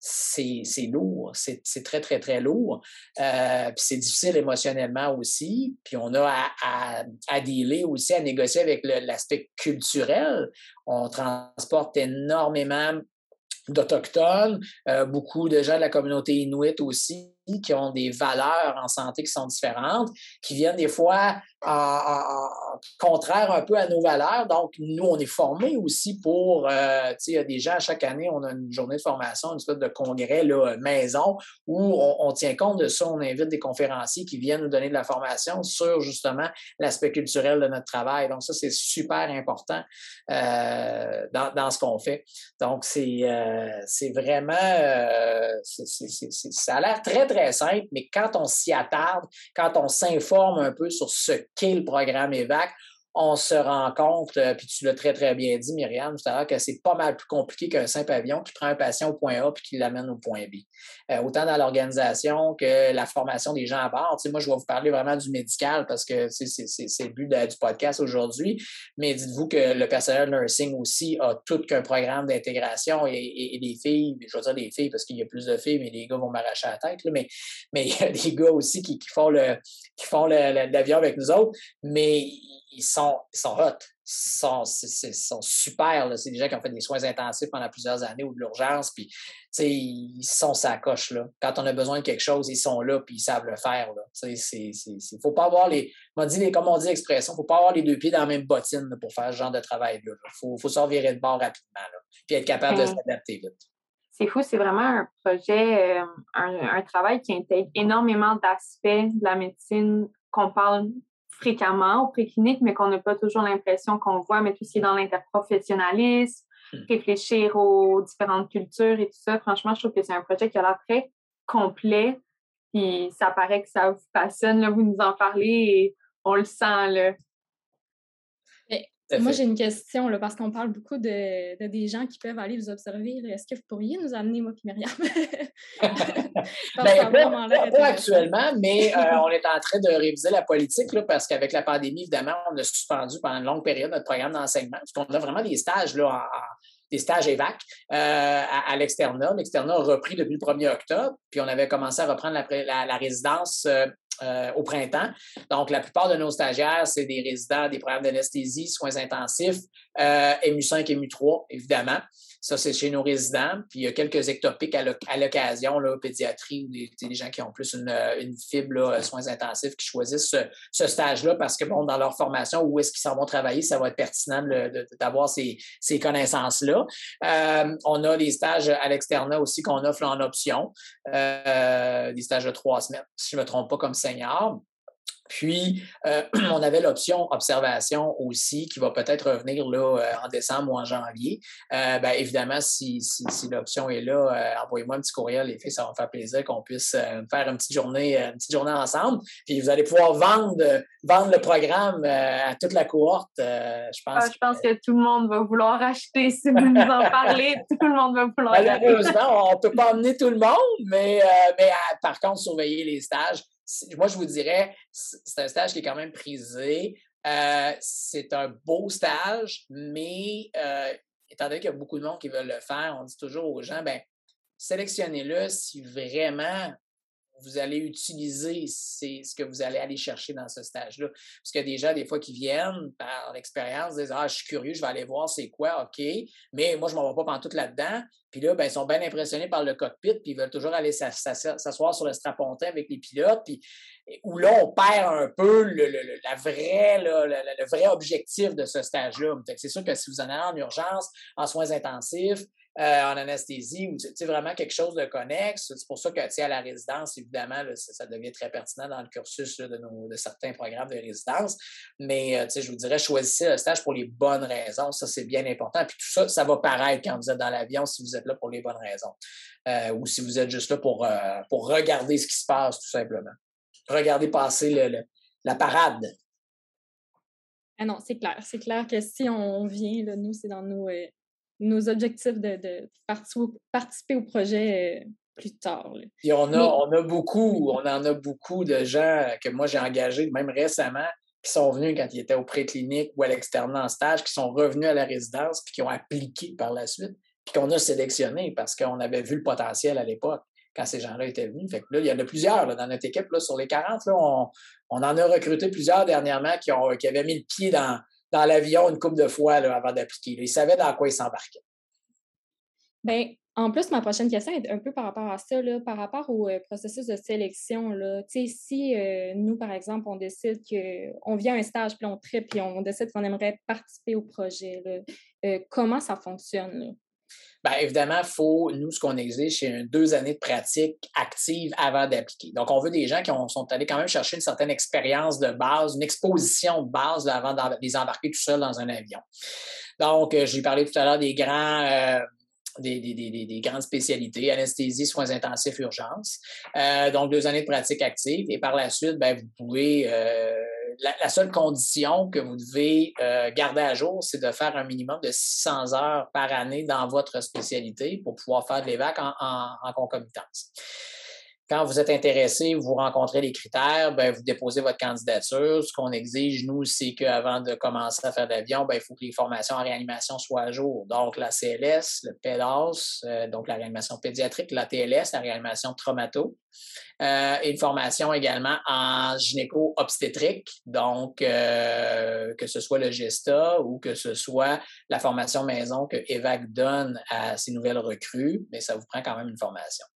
[SPEAKER 2] c'est lourd, c'est très, très, très lourd. puis c'est difficile émotionnellement aussi. Puis on a à, à, à dealer aussi, à négocier avec l'aspect culturel. On transporte énormément d'Autochtones, beaucoup de gens de la communauté inuit aussi qui ont des valeurs en santé qui sont différentes, qui viennent des fois en, contraire un peu à nos valeurs. Donc, nous, on est formés aussi pour, euh, tu sais, il y a des gens, chaque année, on a une journée de formation, une espèce de congrès là, maison où on, tient compte de ça. On invite des conférenciers qui viennent nous donner de la formation sur justement l'aspect culturel de notre travail. Donc, ça, c'est super important euh, dans, ce qu'on fait. Donc, c'est euh, vraiment, ça a l'air très, très simple, mais quand on s'y attarde, quand on s'informe un peu sur ce qu'est le programme EVAC, on se rend compte, euh, puis tu l'as très, très bien dit, Myriam, tout à l'heure, que c'est pas mal plus compliqué qu'un simple avion qui prend un patient au point A puis qui l'amène au point B. Euh, autant dans l'organisation que la formation des gens à bord. Moi, je vais vous parler vraiment du médical parce que c'est le but du podcast aujourd'hui. Mais dites-vous que le personnel nursing aussi a tout qu'un programme d'intégration et, les filles, je veux dire les filles parce qu'il y a plus de filles, mais les gars vont m'arracher la tête. mais, mais il y a des gars aussi qui, font le l'avion avec nous autres. Mais sont, ils sont hot. Ils sont, super. C'est des gens qui ont fait des soins intensifs pendant plusieurs années ou de l'urgence. Puis, ils sont sa coche. Là. Quand on a besoin de quelque chose, ils sont là puis ils savent le faire. Il ne faut pas avoir les. dit, comme on dit l'expression, il ne faut pas avoir les deux pieds dans la même bottine pour faire ce genre de travail-là. Il faut, faut s'en virer de bord rapidement. Là, puis être capable de s'adapter vite.
[SPEAKER 3] C'est fou, c'est vraiment un projet, euh, un, un, travail qui intègre énormément d'aspects de la médecine qu'on parle fréquemment au préclinique, mais qu'on n'a pas toujours l'impression qu'on voit, mais tout ce qui est dans l'interprofessionnalisme, hmm. réfléchir aux différentes cultures et tout ça. Franchement, je trouve que c'est un projet qui a l'air très complet. Puis ça paraît que ça vous passionne, là, vous nous en parlez et on le sent. Là.
[SPEAKER 1] Moi, j'ai une question, là, parce qu'on parle beaucoup de, des gens qui peuvent aller vous observer. Est-ce que vous pourriez nous amener, moi et Myriam?
[SPEAKER 2] ben, pas, actuellement, mais euh, on est en train de réviser la politique là, parce qu'avec la pandémie, évidemment, on a suspendu pendant une longue période notre programme d'enseignement. Parce qu'on a vraiment des stages là, des stages EVAC euh, à, l'externat. L'externat a repris depuis le 1er octobre, puis on avait commencé à reprendre la, la, résidence euh, euh, au printemps. Donc, la plupart de nos stagiaires, c'est des résidents des programmes d'anesthésie, soins intensifs, euh, MU5, MU3, évidemment. Ça, c'est chez nos résidents. Puis il y a quelques ectopiques à l'occasion, pédiatrie ou des, des, gens qui ont plus une, une fibre, soins intensifs, qui choisissent ce, stage-là parce que, bon, dans leur formation, où est-ce qu'ils s'en vont travailler, ça va être pertinent d'avoir ces, ces connaissances-là. Euh, on a les stages à l'externat aussi qu'on offre en option, euh, des stages de trois semaines, si je ne me trompe pas, comme senior. Puis, euh, on avait l'option observation aussi, qui va peut-être revenir là, euh, en décembre ou en janvier. Euh, ben, évidemment, si, si, l'option est là, envoyez-moi un petit courriel, les filles, ça va me faire plaisir qu'on puisse faire une petite journée, une petite journée ensemble. Puis, vous allez pouvoir vendre, vendre le programme à toute la cohorte. je pense.
[SPEAKER 3] Ah, je pense que... tout le monde va vouloir acheter si vous nous en parlez. tout le monde va vouloir
[SPEAKER 2] acheter. Malheureusement, on ne peut pas emmener tout le monde, mais, mais par contre, surveiller les stages moi, je vous dirais, c'est un stage qui est quand même prisé. Euh, c'est un beau stage, mais euh, étant donné qu'il y a beaucoup de monde qui veulent le faire, on dit toujours aux gens, ben, sélectionnez-le si vraiment vous allez utiliser c'est ce que vous allez aller chercher dans ce stage-là. Parce des gens, des fois, qui viennent par l'expérience, disent Ah, je suis curieux, je vais aller voir c'est quoi, OK, mais moi, je ne m'en vais pas pendant tout là-dedans. Puis là, ben, ils sont bien impressionnés par le cockpit, puis ils veulent toujours aller s'asseoir sur le strapontin avec les pilotes, puis où là, on perd un peu le, la vraie, le, vrai objectif de ce stage-là. C'est sûr que si vous en allez en urgence, en soins intensifs, en anesthésie ou vraiment quelque chose de connexe. C'est pour ça que à la résidence, évidemment, ça, devient très pertinent dans le cursus de, certains programmes de résidence. Mais je vous dirais, choisissez le stage pour les bonnes raisons. Ça, c'est bien important. Puis tout ça, ça va paraître quand vous êtes dans l'avion si vous êtes là pour les bonnes raisons. ou si vous êtes juste là pour, pour regarder ce qui se passe, tout simplement. Regardez passer la parade.
[SPEAKER 1] Ah non, c'est clair. C'est clair que si on vient, nous, c'est dans nos, euh, nos objectifs de, participer, au projet euh, plus tard.
[SPEAKER 2] on a, on a beaucoup, on en a beaucoup de gens que moi j'ai engagés, même récemment, qui sont venus quand ils étaient au préclinique ou à l'externe en stage, qui sont revenus à la résidence, puis qui ont appliqué par la suite, puis qu'on a sélectionné parce qu'on avait vu le potentiel à l'époque quand ces gens-là étaient venus. Fait que là, il y en a plusieurs dans notre équipe. Là, sur les 40, là, on, on, en a recruté plusieurs dernièrement qui, ont, qui avaient mis le pied dans, dans l'avion une couple de fois avant d'appliquer. Ils savaient dans quoi ils s'embarquaient.
[SPEAKER 1] Bien, en plus, ma prochaine question est un peu par rapport à ça, là, par rapport au euh, processus de sélection. Là. Si euh, nous, par exemple, on décide qu'on vient à un stage, puis on tripe, puis on décide qu'on aimerait participer au projet, euh, comment ça fonctionne?
[SPEAKER 2] Bien, évidemment, faut, nous, ce qu'on exige, c'est deux années de pratique active avant d'appliquer. Donc, on veut des gens qui sont allés quand même chercher une certaine expérience de base, une exposition de base avant de les embarquer tout seul dans un avion. Donc, euh, j'ai parlé tout à l'heure des grands. Euh, des, des, des, des, grandes spécialités, anesthésie, soins intensifs, urgences. Euh, donc, deux années de pratique active. Et par la suite, ben, vous pouvez la, seule condition que vous devez euh, garder à jour, c'est de faire un minimum de 600 heures par année dans votre spécialité pour pouvoir faire de l'évac en, en, concomitance. Quand vous êtes intéressé, vous rencontrez les critères, ben, vous déposez votre candidature. Ce qu'on exige, nous, c'est qu'avant de commencer à faire l'avion, ben, il faut que les formations en réanimation soient à jour. Donc, la CLS, le PEDAS, euh, donc la réanimation pédiatrique, la TLS, la réanimation traumato, euh, et une formation également en gynéco-obstétrique, donc euh, que ce soit le GESTA ou que ce soit la formation maison que EVAC donne à ses nouvelles recrues, mais ça vous prend quand même une formation.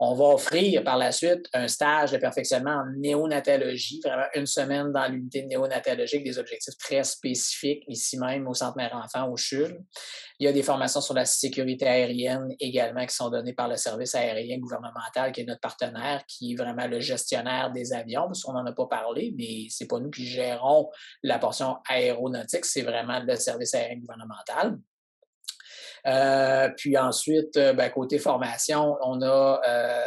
[SPEAKER 2] On va offrir par la suite un stage de perfectionnement en néonatologie, vraiment une semaine dans l'unité avec des objectifs très spécifiques, ici même au Centre Mère-Enfant, au CHUL. Il y a des formations sur la sécurité aérienne également qui sont données par le service aérien gouvernemental, qui est notre partenaire, qui est vraiment le gestionnaire des avions, parce qu'on n'en a pas parlé, mais c'est pas nous qui gérons la portion aéronautique, c'est vraiment le service aérien gouvernemental. Euh, puis ensuite, euh, ben, côté formation, on a euh,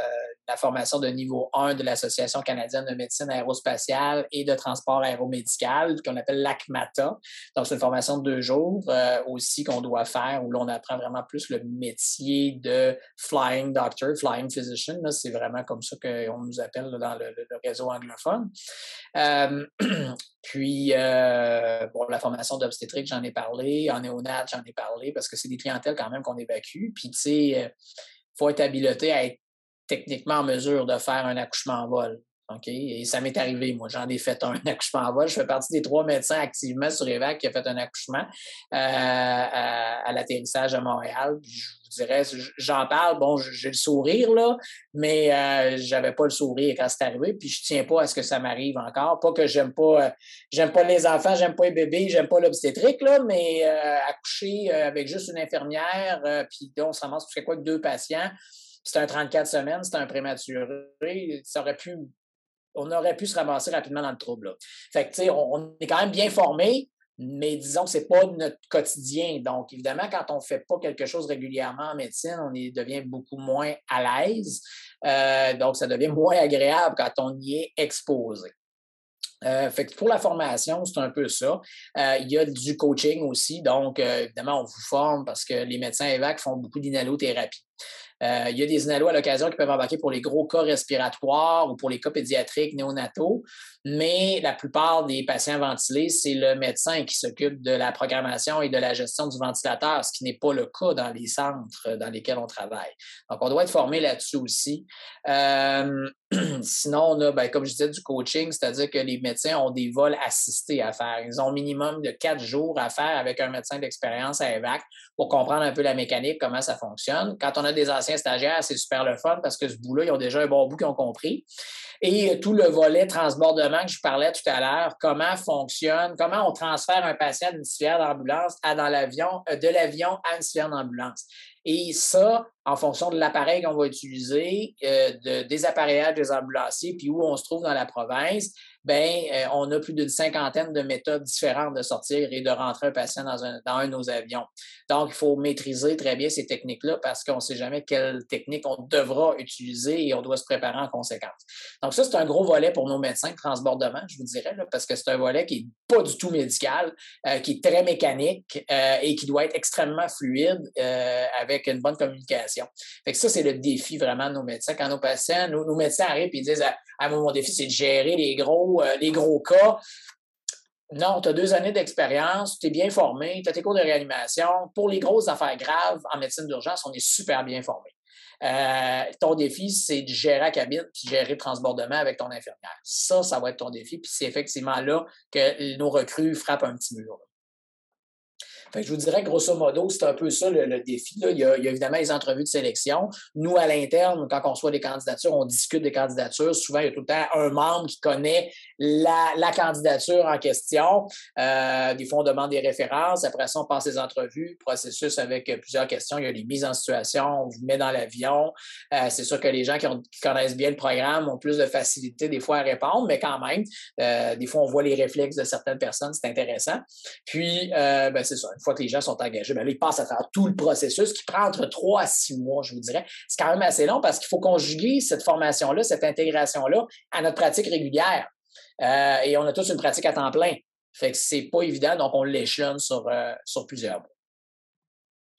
[SPEAKER 2] la formation de niveau 1 de l'Association canadienne de médecine aérospatiale et de transport aéromédical, qu'on appelle l'ACMATA. Donc, c'est une formation de deux jours aussi qu'on doit faire, où l'on apprend vraiment plus le métier de flying doctor, flying physician. C'est vraiment comme ça qu'on nous appelle dans le, réseau anglophone. Puis, euh, la formation d'obstétrique, j'en ai parlé. En néonat, j'en ai parlé parce que c'est des clientèles quand même qu'on évacue. Puis, tu sais, il euh, faut être habilité à être techniquement en mesure de faire un accouchement en vol. OK? Et ça m'est arrivé, moi. J'en ai fait un accouchement en vol. Je fais partie des trois médecins activement sur EVAC qui ont fait un accouchement euh, à, l'atterrissage à Montréal. je vous dirais, j'en parle, bon, j'ai le sourire, là, mais euh, j'avais pas le sourire quand c'est arrivé, puis je tiens pas à ce que ça m'arrive encore. Pas que j'aime pas euh, j'aime pas les enfants, j'aime pas les bébés, j'aime pas l'obstétrique, là, mais accoucher avec juste une infirmière, puis on se ramasse, c'est quoi, deux patients, c'est un 34 semaines, c'est un prématuré, ça aurait pu on aurait pu se ramasser rapidement dans le trouble. Fait on, est quand même bien formé, mais disons que ce n'est pas notre quotidien. Donc, évidemment, quand on ne fait pas quelque chose régulièrement en médecine, on devient beaucoup moins à l'aise. Euh, donc, ça devient moins agréable quand on y est exposé. Euh, fait pour la formation, c'est un peu ça. Euh, il y a du coaching aussi. Donc, évidemment, on vous forme parce que les médecins évac font beaucoup d'inhalothérapie. Euh, il y a des inalos à l'occasion qui peuvent embarquer pour les gros cas respiratoires ou pour les cas pédiatriques néonataux, mais la plupart des patients ventilés, c'est le médecin qui s'occupe de la programmation et de la gestion du ventilateur, ce qui n'est pas le cas dans les centres dans lesquels on travaille. Donc, on doit être formé là-dessus aussi. Sinon, on a, ben, comme je disais, du coaching, c'est-à-dire que les médecins ont des vols assistés à faire. Ils ont minimum de quatre jours à faire avec un médecin d'expérience à EVAC pour comprendre un peu la mécanique, comment ça fonctionne. Quand on a des anciens stagiaires, c'est super le fun parce que ce bout-là, ils ont déjà un bon bout qu'ils ont compris. Et tout le volet que je parlais tout à l'heure, comment fonctionne, comment on transfère un patient d'une civière d'ambulance à dans l'avion, euh, de l'avion à une civière d'ambulance. Et ça, en fonction de l'appareil qu'on va utiliser, euh, de, des appareillages des ambulanciers, puis où on se trouve dans la province, ben, euh, on a plus d'une cinquantaine de méthodes différentes de sortir et de rentrer un patient dans un, de nos avions. Donc, il faut maîtriser très bien ces techniques-là parce qu'on ne sait jamais quelle technique on devra utiliser et on doit se préparer en conséquence. Donc, ça, c'est un gros volet pour nos médecins de transbordement, je vous dirais, parce que c'est un volet qui n'est pas du tout médical, euh, qui est très mécanique euh, et qui doit être extrêmement fluide avec une bonne communication. Fait que ça, c'est le défi vraiment de nos médecins. Quand nos patients, nos, médecins arrivent et disent ah, mon défi, c'est de gérer les gros euh, les gros cas. Non, tu as deux années d'expérience, tu es bien formé, tu as tes cours de réanimation. Pour les grosses affaires graves en médecine d'urgence, on est super bien formé. Euh, ton défi, c'est de gérer la cabine puis gérer le transbordement avec ton infirmière. Ça, ça va être ton défi. Puis c'est effectivement là que nos recrues frappent un petit mur je vous dirais, grosso modo, c'est un peu ça le, défi. Il, y a, évidemment les entrevues de sélection. Nous, à l'interne, quand on reçoit des candidatures, on discute des candidatures. Souvent, il y a tout le temps un membre qui connaît la, candidature en question. Euh, des fois, on demande des références. Après ça, on passe les entrevues, processus avec plusieurs questions. Il y a les mises en situation, on vous met dans l'avion. Euh, c'est sûr que les gens qui, connaissent bien le programme ont plus de facilité des fois à répondre, mais quand même, euh, des fois, on voit les réflexes de certaines personnes. C'est intéressant. Puis, ben, c'est ça une fois que les gens sont engagés, bien ils passent à travers tout le processus qui prend entre trois à six mois, je vous dirais. C'est quand même assez long parce qu'il faut conjuguer cette formation-là, cette intégration-là à notre pratique régulière. Euh, et on a tous une pratique à temps plein. Fait que c'est pas évident, donc on l'échelonne sur, euh, sur plusieurs mois.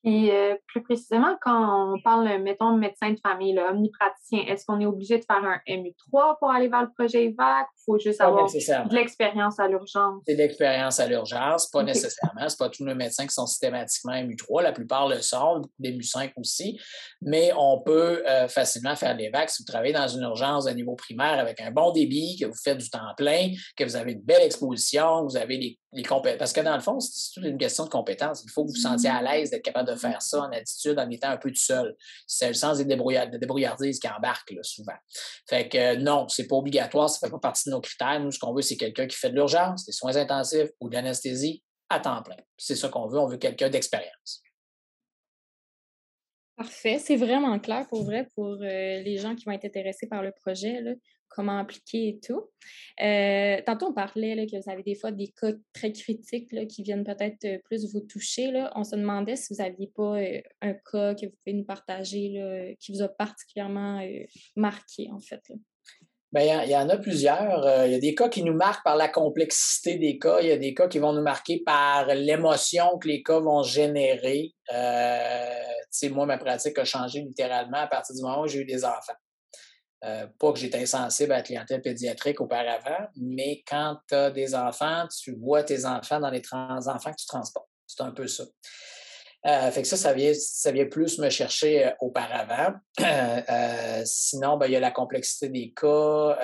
[SPEAKER 3] Et euh, plus précisément, quand on parle, mettons, médecin de famille, là, omnipraticien, est-ce qu'on est obligé de faire un MU3 pour aller vers le projet EVAC? Il faut juste avoir de l'expérience à l'urgence?
[SPEAKER 2] C'est de l'expérience à l'urgence, pas nécessairement. Ce pas tous les médecins qui sont systématiquement MU3. La plupart le sont, des MU5 aussi. Mais on peut euh, facilement faire l'EVAC si vous travaillez dans une urgence de niveau primaire avec un bon débit, que vous faites du temps plein, que vous avez une belle exposition, vous avez les parce que dans le fond, c'est toute une question de compétence. Il faut que vous vous sentiez à l'aise d'être capable de faire ça en attitude en étant un peu tout seul. C'est le sens des débrouillards, de débrouillardise qui embarque là, souvent. Fait que non, non, c'est pas obligatoire, ça fait pas partie de nos critères. Nous, ce qu'on veut, c'est quelqu'un qui fait de l'urgence, des soins intensifs ou de l'anesthésie à temps plein. C'est ça qu'on veut. On veut quelqu'un d'expérience.
[SPEAKER 1] Parfait. C'est vraiment clair pour vrai pour euh, les gens qui vont être intéressés par le projet. Là comment appliquer et tout. Euh, tantôt, on parlait que vous avez des fois des cas très critiques qui viennent peut-être euh, plus vous toucher. On se demandait si vous n'aviez pas euh, un cas que vous pouvez nous partager qui vous a particulièrement marqué, en fait.
[SPEAKER 2] Bien, il y, en a plusieurs. Il y a des cas qui nous marquent par la complexité des cas. Il y a des cas qui vont nous marquer par l'émotion que les cas vont générer. Moi, ma pratique a changé littéralement à partir du moment où j'ai eu des enfants. Euh, pas que j'étais insensible à la clientèle pédiatrique auparavant, mais quand tu as des enfants, tu vois tes enfants dans les enfants que tu transportes. C'est un peu ça. Euh, fait que ça, ça vient, ça vient plus me chercher euh, auparavant. sinon, ben, il y a la complexité des cas.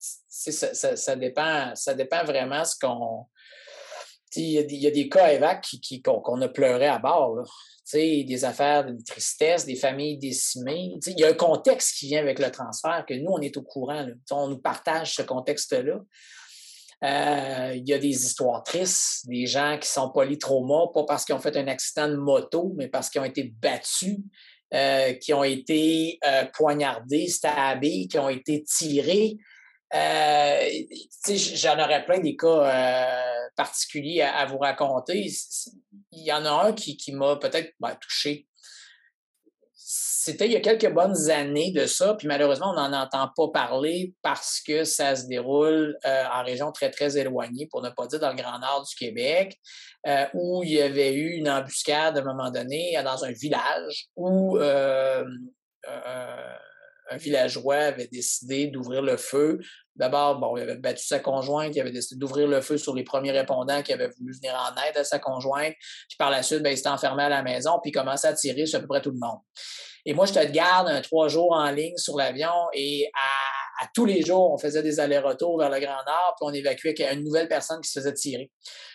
[SPEAKER 2] Ça, ça, dépend, ça dépend vraiment ce qu'on. Il y, a des cas évac qu'on a pleuré à bord. Des affaires de tristesse, des familles décimées. Il y a un contexte qui vient avec le transfert que nous, on est au courant. On nous partage ce contexte-là. Euh, il y a des histoires tristes, des gens qui sont polytraumas, pas parce qu'ils ont fait un accident de moto, mais parce qu'ils ont été battus, euh, qui ont été euh, poignardés, stabés, qui ont été tirés. J'en aurais plein des cas particulier à, vous raconter. Il y en a un qui, m'a peut-être ben, touché. C'était il y a quelques bonnes années de ça, puis malheureusement, on n'en entend pas parler parce que ça se déroule euh, en région très, très éloignée, pour ne pas dire dans le Grand Nord du Québec, euh, où il y avait eu une embuscade à un moment donné dans un village où euh, un villageois avait décidé d'ouvrir le feu. D'abord, bon, il avait battu sa conjointe, il avait décidé d'ouvrir le feu sur les premiers répondants qui avaient voulu venir en aide à sa conjointe. Puis par la suite, ben, il s'était enfermé à la maison, puis il commençait à tirer sur à peu près tout le monde. Et moi, je te garde un trois jours en ligne sur l'avion et à, tous les jours, on faisait des allers-retours vers le Grand Nord, puis on évacuait une nouvelle personne qui se faisait tirer.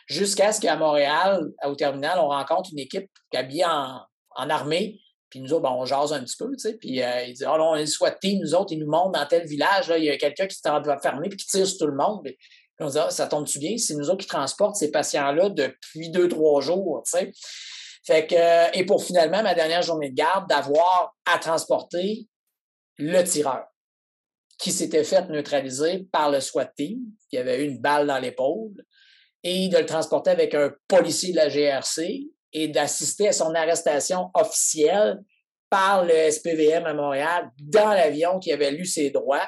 [SPEAKER 2] Jusqu'à ce qu'à Montréal, au terminal, on rencontre une équipe habillée en armée puis nous autres, ben, on jase un petit peu, tu sais. Puis euh, il dit Ah, oh, on est SWAT nous autres, ils nous montrent dans tel village, là, il y a quelqu'un qui s'est fermer puis qui tire sur tout le monde. Puis, on dit ah, ça tombe-tu bien? C'est nous autres qui transportent ces patients-là depuis deux, trois jours, tu sais. Fait que, et pour finalement, ma dernière journée de garde, d'avoir à transporter le tireur qui s'était fait neutraliser par le SWAT team, qui avait eu une balle dans l'épaule, et de le transporter avec un policier de la GRC et d'assister à son arrestation officielle par le SPVM à Montréal dans l'avion qui avait lu ses droits.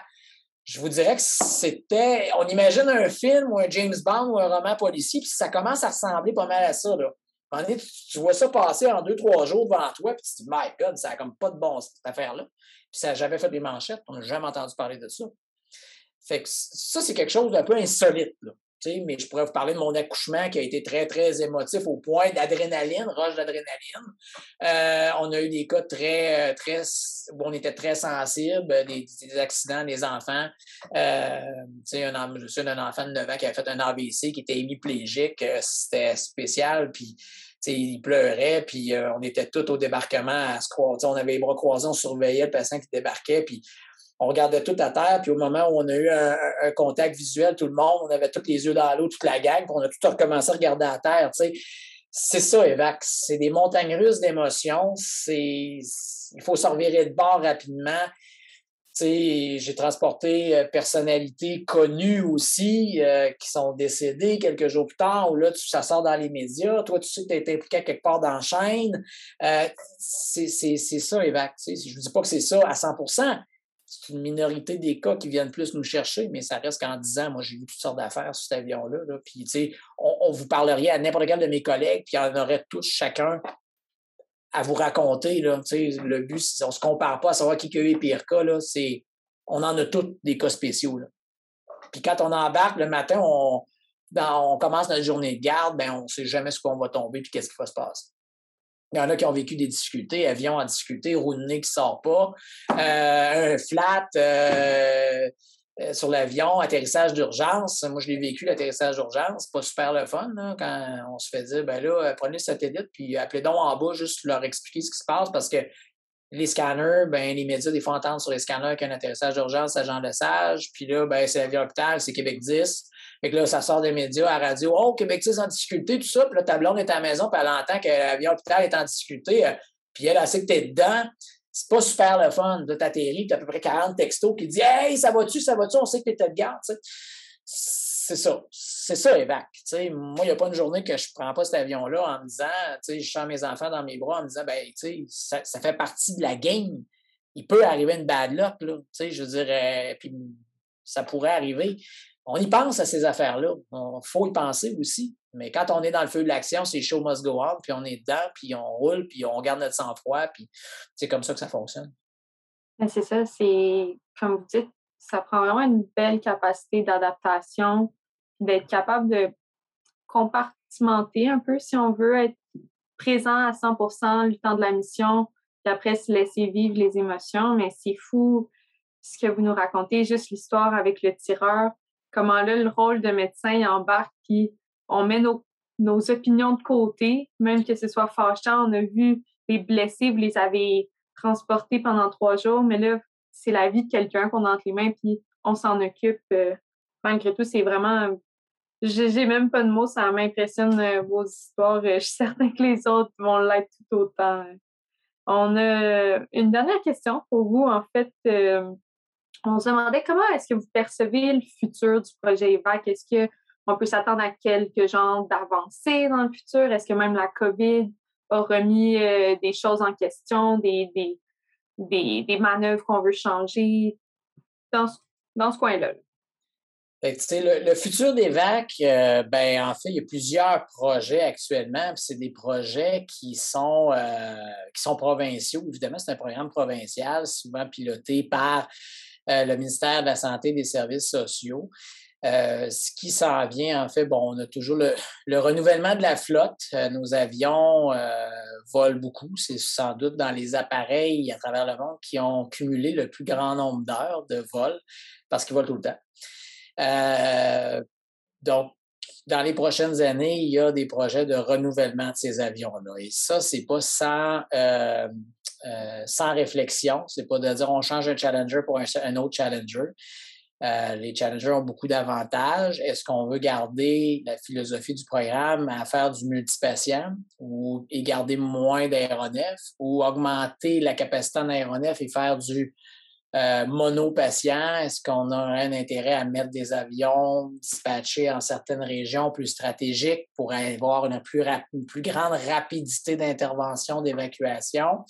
[SPEAKER 2] Je vous dirais que c'était. On imagine un film ou un James Bond ou un roman policier, puis ça commence à ressembler pas mal à ça. Là. tu, vois ça passer en deux, trois jours devant toi, puis tu te dis, My God, ça n'a comme pas de bon cette affaire-là. Puis ça n'a jamais fait des manchettes, on n'a jamais entendu parler de ça. Fait que ça, c'est quelque chose d'un peu insolite. Là mais je pourrais vous parler de mon accouchement qui a été très, très émotif au point d'adrénaline, roche d'adrénaline. Euh, on a eu des cas très, très, où on était très sensibles, des, accidents des enfants. Euh, un, je un enfant de 9 ans qui a fait un AVC, qui était hémiplégique. Euh, c'était spécial. Puis, il pleurait, puis euh, on était tous au débarquement à se croiser. On avait les bras croisés, on surveillait le patient qui débarquait, puis on regardait tout à terre, puis au moment où on a eu un, contact visuel, tout le monde, on avait tous les yeux dans l'eau, toute la gang, puis on a tout recommencé à regarder à terre. C'est ça, Evac. C'est des montagnes russes d'émotions. C'est, il faut s'en de bord rapidement. J'ai transporté euh, personnalités connues aussi euh, qui sont décédées quelques jours plus tard, où là, tu, ça sort dans les médias. Toi, tu sais tu été impliqué quelque part dans la chaîne. Euh, c'est ça, Evac. Je ne dis pas que c'est ça à 100 c'est une minorité des cas qui viennent plus nous chercher, mais ça reste qu'en 10 ans, moi, j'ai vu toutes sortes d'affaires sur cet avion-là. Puis, tu sais, on, vous parlerait à n'importe quel de mes collègues, puis en aurait tous chacun à vous raconter. Là, le but, on ne se compare pas à savoir qui a eu les pires cas. Là, on en a tous des cas spéciaux. Là. Puis quand on embarque le matin, on, on commence notre journée de garde, ben, on ne sait jamais ce qu'on va tomber puis qu'est-ce qui va se passer. Il y en a qui ont vécu des difficultés, avion en difficulté, roue de nez qui ne sort pas, euh, un flat euh, euh, sur l'avion, atterrissage d'urgence. Moi, je l'ai vécu, l'atterrissage d'urgence. pas super le fun quand on se fait dire, ben là, prenez le satellite, puis appelez donc en bas, juste leur expliquer ce qui se passe parce que les scanners, ben, les médias, des fois, entendent sur les scanners qu'un atterrissage d'urgence, c'est Jean Sage. Puis là, ben, c'est l'avion hôpital, c'est Québec 10. Fait que là, ça sort des médias à la radio. Oh, Québec 10 en difficulté, tout ça. Puis là, ta est à la maison, puis elle entend que l'avion hôpital est en difficulté. Euh, puis elle, elle sait que tu es dedans. C'est pas super le fun de t'atterrir. Tu as à peu près 40 textos qui disent Hey, ça va-tu, ça va-tu, on sait que tu es de garde. C'est ça. C'est ça, Évac. moi, il n'y a pas une journée que je ne prends pas cet avion-là en me disant, je sens mes enfants dans mes bras en me disant, ben, ça, ça fait partie de la game. Il peut arriver une bad luck, là. Je veux dire, euh, puis ça pourrait arriver. On y pense à ces affaires-là. Il faut y penser aussi. Mais quand on est dans le feu de l'action, c'est show must go on, puis on est dedans, puis on roule, puis on garde notre sang-froid, puis c'est comme ça que ça fonctionne.
[SPEAKER 3] C'est ça, c'est comme vous dites, ça prend vraiment une belle capacité d'adaptation, d'être capable de compartimenter un peu si on veut être présent à 100% le temps de la mission, puis après se laisser vivre les émotions. Mais c'est fou ce que vous nous racontez, juste l'histoire avec le tireur, comment là, le rôle de médecin embarque, puis on met nos, opinions de côté, même que ce soit fâchant. On a vu les blessés, vous les avez transportés pendant trois jours, mais là, c'est la vie de quelqu'un qu'on a entre les mains, puis on s'en occupe. Euh, malgré tout, c'est vraiment. J'ai même pas de mots, ça m'impressionne euh, vos histoires. Euh, je suis certaine que les autres vont l'être tout autant. On a une dernière question pour vous. En fait, on se demandait comment est-ce que vous percevez le futur du projet EVAC? Est-ce qu'on peut s'attendre à quelques genres d'avancées dans le futur? Est-ce que même la COVID a remis euh, des choses en question, des, des, des, manœuvres qu'on veut changer dans, dans ce coin-là?
[SPEAKER 2] Le, le, futur des VAC, euh, ben, en fait, il y a plusieurs projets actuellement. C'est des projets qui sont, euh, qui sont provinciaux. Évidemment, c'est un programme provincial, souvent piloté par le ministère de la Santé et des Services sociaux. Euh, ce qui s'en vient, en fait, bon, on a toujours le, renouvellement de la flotte. Euh, nos avions volent beaucoup. C'est sans doute dans les appareils à travers le monde qui ont cumulé le plus grand nombre d'heures de vol parce qu'ils volent tout le temps. donc, dans les prochaines années, il y a des projets de renouvellement de ces avions-là. Et ça, c'est pas sans, euh, sans réflexion. C'est pas de dire on change un challenger pour un, autre challenger. Euh, les challengers ont beaucoup d'avantages. Est-ce qu'on veut garder la philosophie du programme à faire du multipatient ou et garder moins d'aéronefs ou augmenter la capacité en aéronefs et faire du euh, monopatient? Est-ce qu'on aurait un intérêt à mettre des avions dispatchés en certaines régions plus stratégiques pour avoir une plus grande rapidité d'intervention, d'évacuation?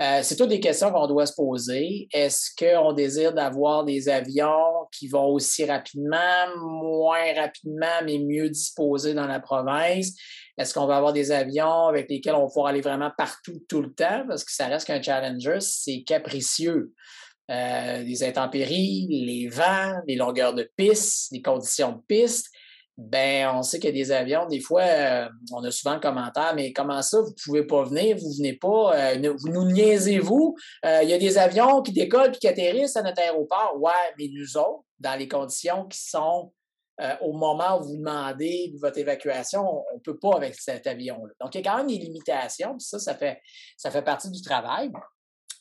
[SPEAKER 2] Euh, c'est toutes des questions qu'on doit se poser. Est-ce qu'on désire d'avoir des avions qui vont aussi rapidement, moins rapidement, mais mieux disposés dans la province? Est-ce qu'on va avoir des avions avec lesquels on va pouvoir aller vraiment partout tout le temps? Parce que ça reste qu'un Challenger, c'est capricieux. Euh, les intempéries, les vents, les longueurs de piste, les conditions de piste ben on sait qu'il y a des avions, des fois, euh, on a souvent le commentaire, mais comment ça, vous ne pouvez pas venir, vous ne venez pas, euh, vous nous niaisez-vous? Euh, il y a des avions qui décollent et qui atterrissent à notre aéroport. Ouais, mais nous autres, dans les conditions qui sont au moment où vous demandez votre évacuation, on ne peut pas avec cet avion-là. Donc, il y a quand même des limitations, puis ça, ça fait, ça fait partie du travail.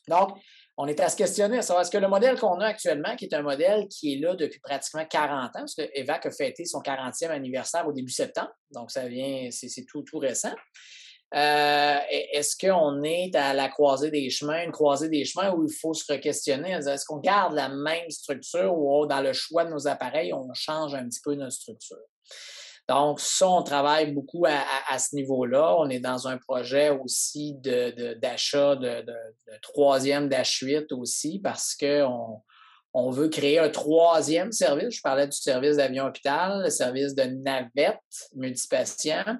[SPEAKER 2] Donc, on est à se questionner à est-ce que le modèle qu'on a actuellement, qui est un modèle qui est là depuis pratiquement 40 ans, parce que EVAC a fêté son 40e anniversaire au début septembre, donc ça vient, c'est tout, récent. Euh, est-ce qu'on est à la croisée des chemins, une croisée des chemins où il faut se re-questionner? Est-ce qu'on garde la même structure ou dans le choix de nos appareils, on change un petit peu notre structure? Donc, ça, on travaille beaucoup à, ce niveau-là. On est dans un projet aussi d'achat de, de, troisième Dash 8 aussi parce qu'on on veut créer un troisième service. Je parlais du service d'avion hôpital, le service de navette multipatient.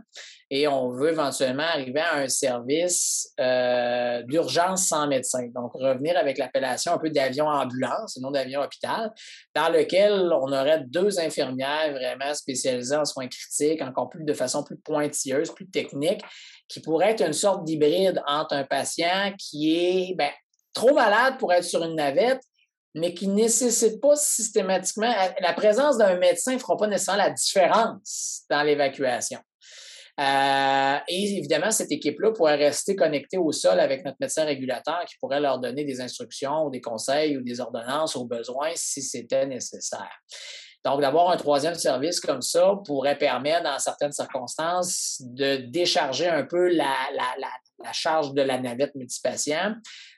[SPEAKER 2] Et on veut éventuellement arriver à un service euh, d'urgence sans médecin. Donc, revenir avec l'appellation un peu d'avion ambulance non d'avion hôpital, dans lequel on aurait deux infirmières vraiment spécialisées en soins critiques, encore plus de façon plus pointilleuse, plus technique, qui pourrait être une sorte d'hybride entre un patient qui est ben, trop malade pour être sur une navette mais qui ne nécessite pas systématiquement, la présence d'un médecin ne fera pas nécessairement la différence dans l'évacuation. Euh, et évidemment, cette équipe-là pourrait rester connectée au sol avec notre médecin régulateur qui pourrait leur donner des instructions ou des conseils ou des ordonnances au besoin si c'était nécessaire. Donc, d'avoir un troisième service comme ça pourrait permettre, dans certaines circonstances, de décharger un peu la, la charge de la navette multipatient,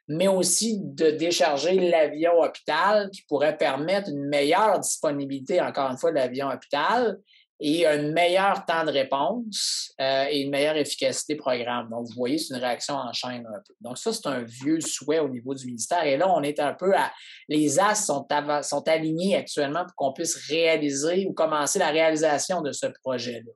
[SPEAKER 2] mais aussi de décharger l'avion hôpital qui pourrait permettre une meilleure disponibilité, encore une fois, de l'avion hôpital et un meilleur temps de réponse euh, et une meilleure efficacité programme. Donc, vous voyez, c'est une réaction en chaîne un peu. Donc, ça, c'est un vieux souhait au niveau du ministère. Et là, on est un peu à. Les as sont, sont alignés actuellement pour qu'on puisse réaliser ou commencer la réalisation de ce projet-là.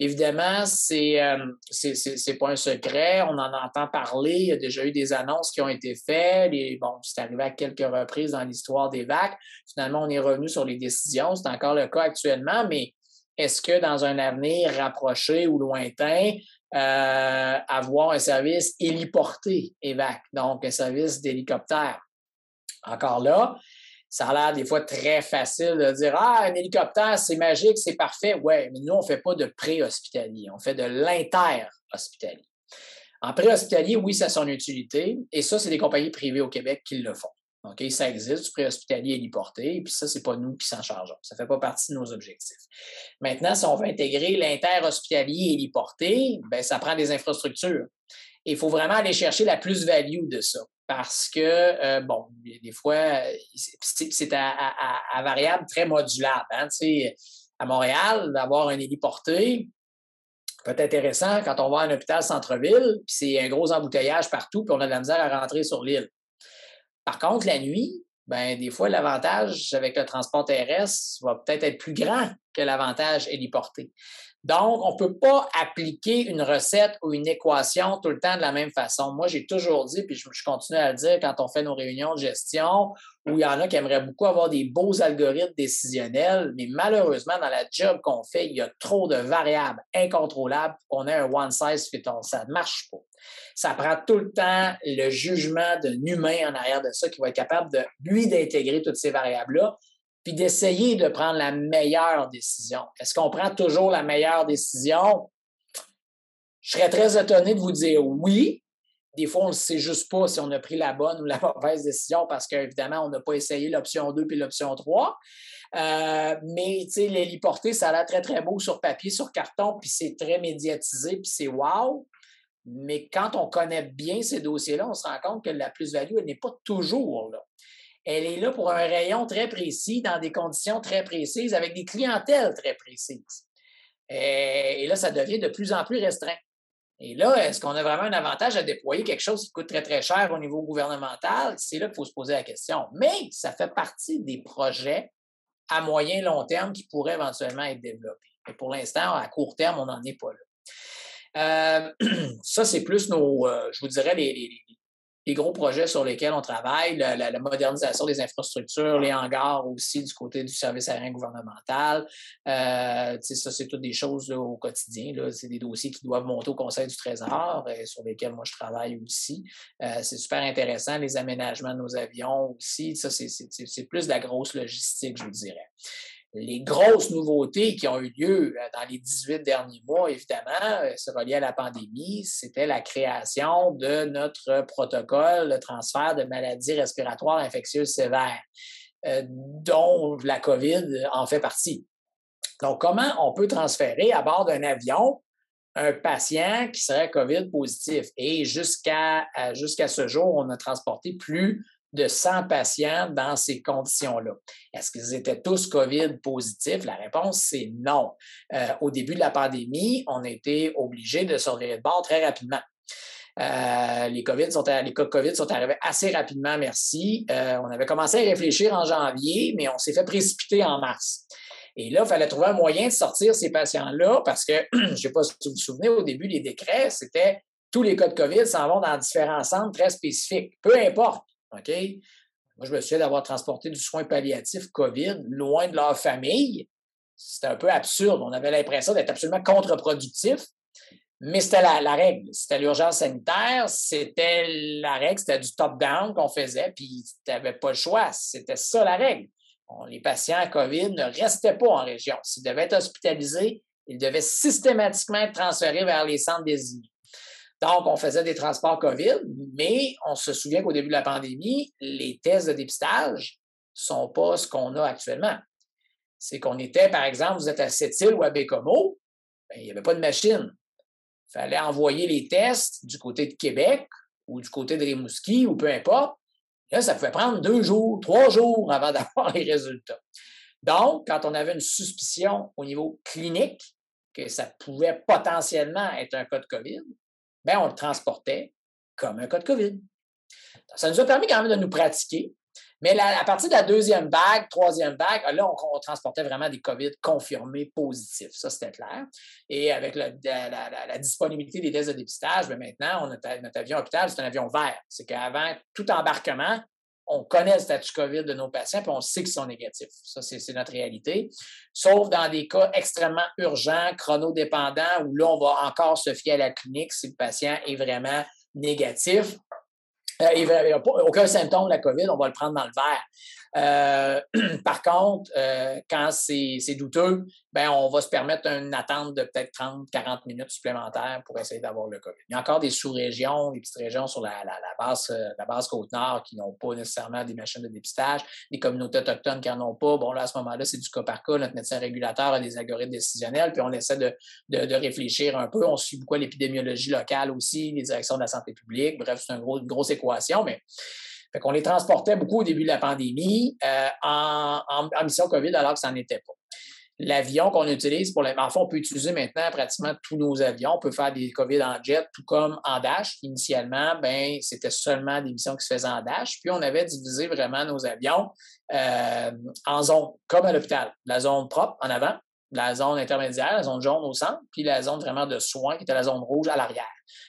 [SPEAKER 2] Évidemment, c'est euh, c'est pas un secret. On en entend parler. Il y a déjà eu des annonces qui ont été faites. Bon, c'est arrivé à quelques reprises dans l'histoire des vagues. Finalement, on est revenu sur les décisions. C'est encore le cas actuellement, mais est-ce que dans un avenir rapproché ou lointain, euh, avoir un service héliporté EVAC, donc un service d'hélicoptère? Encore là, ça a l'air des fois très facile de dire Ah, un hélicoptère, c'est magique, c'est parfait. Ouais, mais nous, on ne fait pas de pré-hospitalier, on fait de l'inter-hospitalier. En pré-hospitalier, oui, ça a son utilité, et ça, c'est des compagnies privées au Québec qui le font. OK, ça existe, du pré-hospitalier héliporté, puis ça, ce n'est pas nous qui s'en chargeons. Ça ne fait pas partie de nos objectifs. Maintenant, si on veut intégrer l'inter-hospitalier héliporté, ben, ça prend des infrastructures. Il faut vraiment aller chercher la plus-value de ça parce que, euh, bon, des fois, c'est à, variable très modulable. Hein, à Montréal, d'avoir un héliporté peut être intéressant quand on va à un hôpital centre-ville, puis c'est un gros embouteillage partout, puis on a de la misère à rentrer sur l'île. Par contre, la nuit, ben, des fois, l'avantage avec le transport terrestre va peut-être être plus grand que l'avantage héliporté. Donc, on ne peut pas appliquer une recette ou une équation tout le temps de la même façon. Moi, j'ai toujours dit, puis je, continue à le dire quand on fait nos réunions de gestion, où il y en a qui aimeraient beaucoup avoir des beaux algorithmes décisionnels, mais malheureusement, dans la job qu'on fait, il y a trop de variables incontrôlables pour qu'on ait un one size fit all. Ça ne marche pas. Ça prend tout le temps le jugement d'un humain en arrière de ça qui va être capable de, lui, d'intégrer toutes ces variables-là puis d'essayer de prendre la meilleure décision. Est-ce qu'on prend toujours la meilleure décision? Je serais très étonné de vous dire oui, des fois, on ne sait juste pas si on a pris la bonne ou la mauvaise décision parce qu'évidemment, on n'a pas essayé l'option 2 puis l'option 3. Euh, mais l'héliporté, ça a l'air très, très beau sur papier, sur carton, puis c'est très médiatisé, puis c'est wow. Mais quand on connaît bien ces dossiers-là, on se rend compte que la plus-value, elle n'est pas toujours là. Elle est là pour un rayon très précis, dans des conditions très précises, avec des clientèles très précises. Et, là, ça devient de plus en plus restreint. Et là, est-ce qu'on a vraiment un avantage à déployer quelque chose qui coûte très, très cher au niveau gouvernemental? C'est là qu'il faut se poser la question. Mais ça fait partie des projets à moyen long terme qui pourraient éventuellement être développés. Mais pour l'instant, à court terme, on n'en est pas là. Euh, ça, c'est plus nos, euh, je vous dirais, les gros projets sur lesquels on travaille, la, modernisation des infrastructures, les hangars aussi du côté du service aérien gouvernemental. Euh, ça, c'est toutes des choses au quotidien. C'est des dossiers qui doivent monter au Conseil du Trésor, et euh, sur lesquels moi je travaille aussi. Euh, c'est super intéressant, les aménagements de nos avions aussi. Ça, c'est plus de la grosse logistique, je dirais les grosses nouveautés qui ont eu lieu euh, dans les 18 derniers mois, évidemment, euh, c'est relié à la pandémie, c'était la création de notre protocole de transfert de maladies respiratoires infectieuses sévères, euh, dont la COVID en fait partie. Donc, comment on peut transférer à bord d'un avion un patient qui serait COVID positif? Et jusqu'à jusqu'à ce jour, on a transporté plus de 100 patients dans ces conditions-là. Est-ce qu'ils étaient tous COVID positifs? La réponse, c'est non. Euh, au début de la pandémie, on été obligé de sortir de bord très rapidement. Euh, les, COVID sont, les cas de COVID sont arrivés assez rapidement, merci. Euh, on avait commencé à réfléchir en janvier, mais on s'est fait précipiter en mars. Et là, il fallait trouver un moyen de sortir ces patients-là parce que, je ne sais pas si vous vous souvenez, au début, les décrets, c'était tous les cas de COVID s'en vont dans différents centres très spécifiques. Peu importe. OK? Moi, je me souviens d'avoir transporté du soin palliatif COVID loin de leur famille. C'était un peu absurde. On avait l'impression d'être absolument contre-productif, mais c'était la, règle. C'était l'urgence sanitaire, c'était la règle, c'était du top-down qu'on faisait, puis tu n'avais pas le choix. C'était ça la règle. les patients COVID ne restaient pas en région. S'ils devaient être hospitalisés, ils devaient systématiquement être transférés vers les centres désignés. Donc, on faisait des transports COVID, mais on se souvient qu'au début de la pandémie, les tests de dépistage ne sont pas ce qu'on a actuellement. C'est qu'on était, par exemple, vous êtes à Sept-Îles ou à Bécomo, ben, il n'y avait pas de machine. Il fallait envoyer les tests du côté de Québec ou du côté de Rimouski ou peu importe. Là, ça pouvait prendre deux jours, trois jours avant d'avoir les résultats. Donc, quand on avait une suspicion au niveau clinique que ça pouvait potentiellement être un cas de COVID, ben, on le transportait comme un cas de COVID. Ça nous a permis quand même de nous pratiquer. Mais à partir de la deuxième vague, troisième vague, là, on, transportait vraiment des COVID confirmés positifs. Ça, c'était clair. Et avec la, disponibilité des tests de dépistage, bien maintenant, on a, notre avion hôpital, c'est un avion vert. C'est qu'avant tout embarquement, on connaît le statut COVID de nos patients, puis on sait qu'ils sont négatifs. Ça, c'est notre réalité. Sauf dans des cas extrêmement urgents, chronodépendants, où là, on va encore se fier à la clinique si le patient est vraiment négatif. Euh, il n'y a aucun symptôme de la COVID, on va le prendre dans le verre. Euh, par contre, euh, quand c'est douteux, ben, on va se permettre une attente de peut-être 30, 40 minutes supplémentaires pour essayer d'avoir le COVID. Il y a encore des sous-régions, des petites régions sur la, base, la base Côte-Nord qui n'ont pas nécessairement des machines de dépistage, des communautés autochtones qui n'en ont pas. Bon, là, à ce moment-là, c'est du cas par cas. Notre médecin régulateur a des algorithmes décisionnels, puis on essaie de, de, réfléchir un peu. On suit beaucoup l'épidémiologie locale aussi, les directions de la santé publique. Bref, c'est une grosse équation, mais fait qu'on les transportait beaucoup au début de la pandémie euh, en, mission COVID alors que ça n'en était pas. L'avion qu'on utilise pour les. enfants, on peut utiliser maintenant pratiquement tous nos avions. On peut faire des COVID en jet, tout comme en Dash. Initialement, ben, c'était seulement des missions qui se faisaient en Dash. Puis on avait divisé vraiment nos avions euh, en zones, comme à l'hôpital. La zone propre en avant, la zone intermédiaire, la zone jaune au centre, puis la zone vraiment de soins qui était la zone rouge à l'arrière.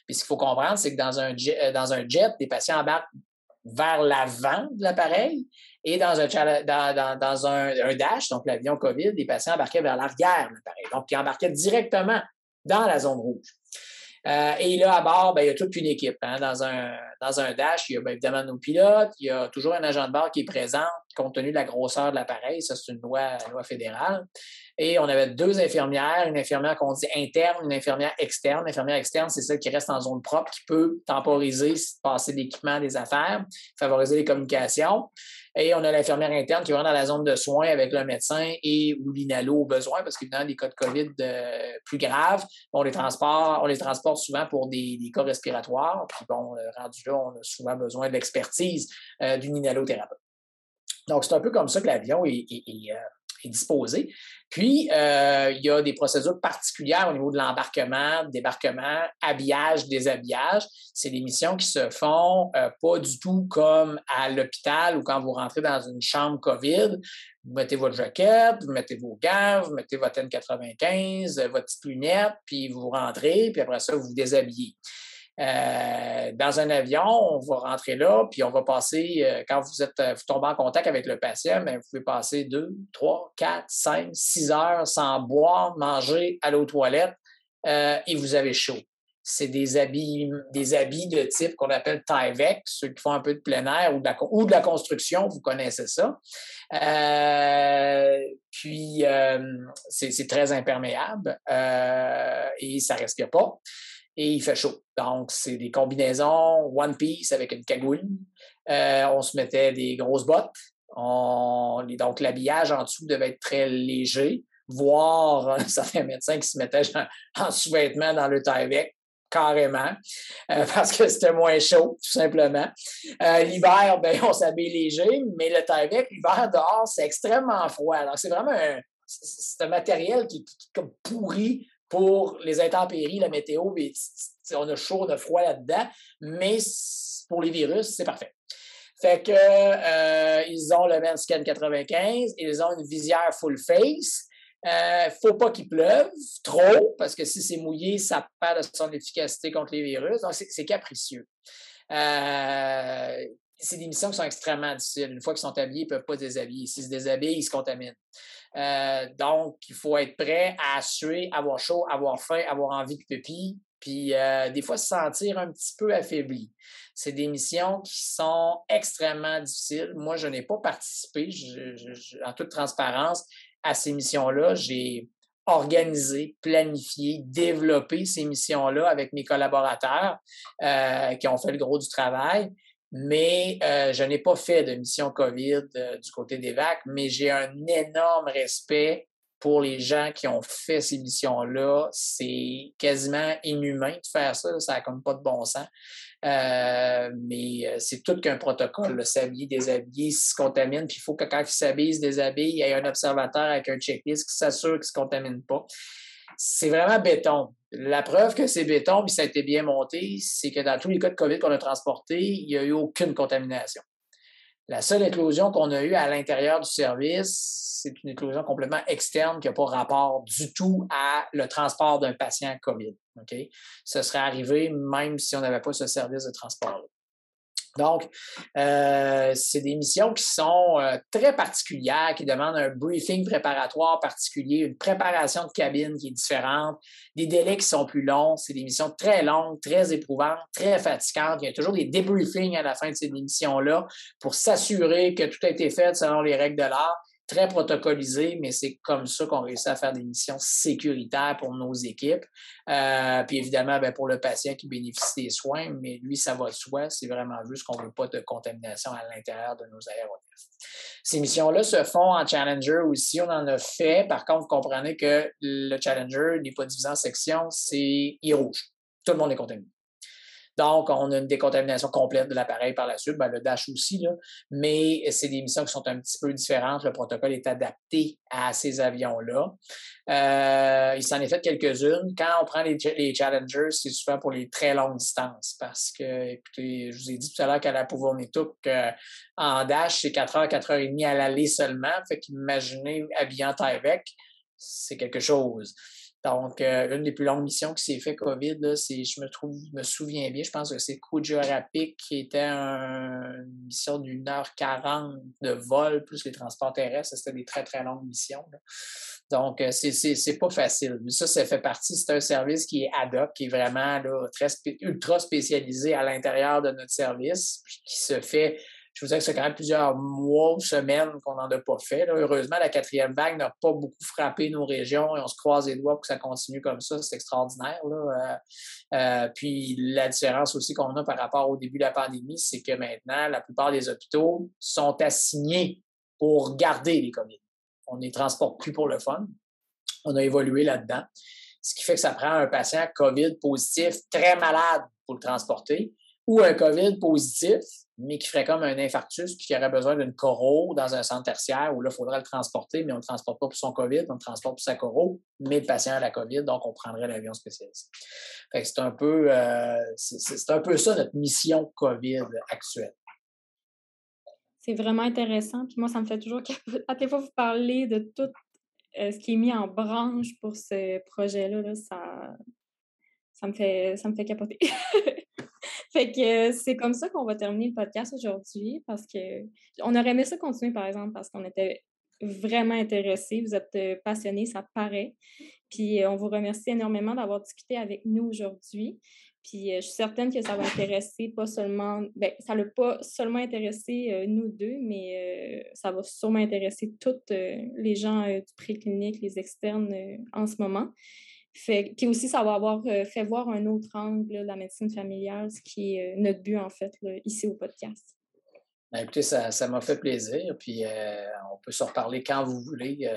[SPEAKER 2] Puis ce qu'il faut comprendre, c'est que dans un jet, euh, dans un jet, les patients embarquent vers l'avant de l'appareil et dans un, dans, dash, donc l'avion COVID, les patients embarquaient vers l'arrière de l'appareil. Donc, ils embarquaient directement dans la zone rouge. Euh, et là, à bord, ben, il y a toute une équipe. Hein. Dans, un, dash, il y a ben, évidemment nos pilotes, il y a toujours un agent de bord qui est présent compte tenu de la grosseur de l'appareil. Ça, c'est une loi fédérale. Et on avait deux infirmières, une infirmière qu'on dit interne, une infirmière externe. L'infirmière externe, c'est celle qui reste en zone propre, qui peut temporiser, passer l'équipement, des affaires, favoriser les communications. Et on a l'infirmière interne qui va dans la zone de soins avec le médecin et ou l'inalo au besoin, parce qu'évidemment, des cas de COVID euh, plus graves, on les transporte, on les transporte souvent pour des, cas respiratoires. Puis bon, euh, rendu là, on a souvent besoin de l'expertise euh, d'une inhalothérapeute. Donc, c'est un peu comme ça que l'avion est, est disposé. Puis, euh, il y a des procédures particulières au niveau de l'embarquement, débarquement, habillage, déshabillage. C'est des missions qui se font euh, pas du tout comme à l'hôpital ou quand vous rentrez dans une chambre COVID. Vous mettez votre jaquette, vous mettez vos gants, vous mettez votre N95, votre petite lunette, puis vous rentrez, puis après ça, vous vous déshabillez. Euh, dans un avion, on va rentrer là, puis on va passer, euh, quand vous êtes vous tombez en contact avec le patient, ben, vous pouvez passer deux, trois, quatre, cinq, six heures sans boire, manger, aller aux toilettes, euh, et vous avez chaud. C'est des habits, des habits de type qu'on appelle Tyvek, ceux qui font un peu de plein air ou de la, ou de la construction, vous connaissez ça. puis, c'est très imperméable et ça ne respire pas et il fait chaud. Donc, c'est des combinaisons One Piece avec une cagoule. Euh, on se mettait des grosses bottes. donc, l'habillage en dessous devait être très léger, voire certains médecins qui se mettaient en sous-vêtements dans le taille carrément, euh, parce que c'était moins chaud, tout simplement. Euh, l'hiver, ben, on s'habille léger, mais le taille l'hiver dehors, c'est extrêmement froid. Alors, c'est vraiment un, c'est un matériel qui, est comme pourri pour les intempéries, la météo, on a chaud, on a froid là-dedans, mais pour les virus, c'est parfait. Fait que euh, ils ont le Manscan 95, ils ont une visière full face. Euh, faut pas qu'il pleuve trop, parce que si c'est mouillé, ça perd de son efficacité contre les virus. Donc, c'est capricieux. Euh, c'est des missions qui sont extrêmement difficiles. Une fois qu'ils sont habillés, ils ne peuvent pas se déshabiller. S'ils se déshabillent, ils se contaminent. Euh, donc, il faut être prêt à suer, avoir chaud, avoir faim, avoir envie de pipi, puis euh, des fois se sentir un petit peu affaibli. C'est des missions qui sont extrêmement difficiles. Moi, je n'ai pas participé, en toute transparence, à ces missions-là. J'ai organisé, planifié, développé ces missions-là avec mes collaborateurs euh, qui ont fait le gros du travail mais euh, je n'ai pas fait de mission COVID euh, du côté des VAC, mais j'ai un énorme respect pour les gens qui ont fait ces missions-là. C'est quasiment inhumain de faire ça, ça n'a comme pas de bon sens. Euh, mais c'est tout qu'un protocole, s'habiller, déshabiller, se contamine, puis il faut que quand il s'habille, se déshabille, il y ait un observateur avec un checklist qui s'assure qu'il ne se contamine pas c'est vraiment béton. La preuve que c'est béton, puis ça a été bien monté, c'est que dans tous les cas de COVID qu'on a transportés, il n'y a eu aucune contamination. La seule éclosion qu'on a eue à l'intérieur du service, c'est une éclosion complètement externe qui n'a pas rapport du tout à le transport d'un patient COVID. OK? Ce serait arrivé même si on n'avait pas ce service de transport-là. Donc, euh, c'est des missions qui sont euh, très particulières, qui demandent un briefing préparatoire particulier, une préparation de cabine qui est différente, des délais qui sont plus longs. C'est des missions très longues, très éprouvantes, très fatigantes. Il y a toujours des débriefings à la fin de ces missions-là pour s'assurer que tout a été fait selon les règles de l'art très protocolisé, mais c'est comme ça qu'on réussit à faire des missions sécuritaires pour nos équipes. Euh, puis évidemment, ben, pour le patient qui bénéficie des soins, mais lui, ça va de soi. C'est vraiment juste qu'on ne veut pas de contamination à l'intérieur de nos aéronefs. Ces missions-là se font en Challenger aussi. On en a fait. Par contre, vous comprenez que le Challenger n'est pas divisé en sections, c'est il rouge. Tout le monde est contaminé. Donc, on a une décontamination complète de l'appareil par la suite, ben, le Dash aussi, mais c'est des missions qui sont un petit peu différentes. Le protocole est adapté à ces avions-là. Euh, il s'en est fait quelques-unes. Quand on prend les, Challengers, c'est souvent pour les très longues distances parce que, écoutez, je vous ai dit tout à l'heure qu'à la Pouvournituk, en Dash, c'est 4 heures, 4 heures et demie à l'aller seulement. Fait qu'imaginez habillant avec, c'est quelque chose. Donc, euh, une des plus longues missions qui s'est fait COVID, c'est, je me trouve, me souviens bien, je pense que c'est Kujarapik qui était une mission d'une heure quarante de vol, plus les transports terrestres. C'était des très, très longues missions. Donc, euh, c'est, pas facile. Mais ça, ça fait partie, c'est un service qui est ad hoc, qui est vraiment très ultra spécialisé à l'intérieur de notre service, qui se fait je vous disais que c'est quand même plusieurs mois ou semaines qu'on n'en a pas fait. Heureusement, la quatrième vague n'a pas beaucoup frappé nos régions et on se croise les doigts pour que ça continue comme ça. C'est extraordinaire. Euh, euh, puis la différence aussi qu'on a par rapport au début de la pandémie, c'est que maintenant, la plupart des hôpitaux sont assignés pour garder les COVID. On ne les transporte plus pour le fun. On a évolué là-dedans. Ce qui fait que ça prend un patient COVID positif, très malade pour le transporter, ou un COVID positif, mais qui ferait comme un infarctus, puis qui aurait besoin d'une coro dans un centre tertiaire où là, il faudrait le transporter, mais on ne le transporte pas pour son COVID, on le transporte pour sa coro, mais le patient a la COVID, donc on prendrait l'avion spécialisé. c'est un peu euh, c'est un peu ça notre mission COVID actuelle.
[SPEAKER 1] C'est vraiment intéressant. Puis moi, ça me fait toujours à chaque fois vous parlez de tout euh, ce qui est mis en branche pour ce projet-là, là, ça, ça me fait ça me fait capoter. fait que c'est comme ça qu'on va terminer le podcast aujourd'hui parce que on aurait aimé ça continuer, par exemple, parce qu'on était vraiment intéressés. Vous êtes euh, passionnés, ça paraît. Puis euh, on vous remercie énormément d'avoir discuté avec nous aujourd'hui. Puis euh, je suis certaine que ça va intéresser pas seulement, ben, ça l'a pas seulement intéressé nous deux, mais ça va sûrement intéresser toutes les gens du préclinique, les externes en ce moment. Fait, puis aussi, ça va avoir euh, fait voir un autre angle de la médecine familiale, ce qui est euh, notre but, en fait, ici au podcast.
[SPEAKER 2] Ben, écoutez, ça m'a fait plaisir. Puis euh, on peut se reparler quand vous voulez.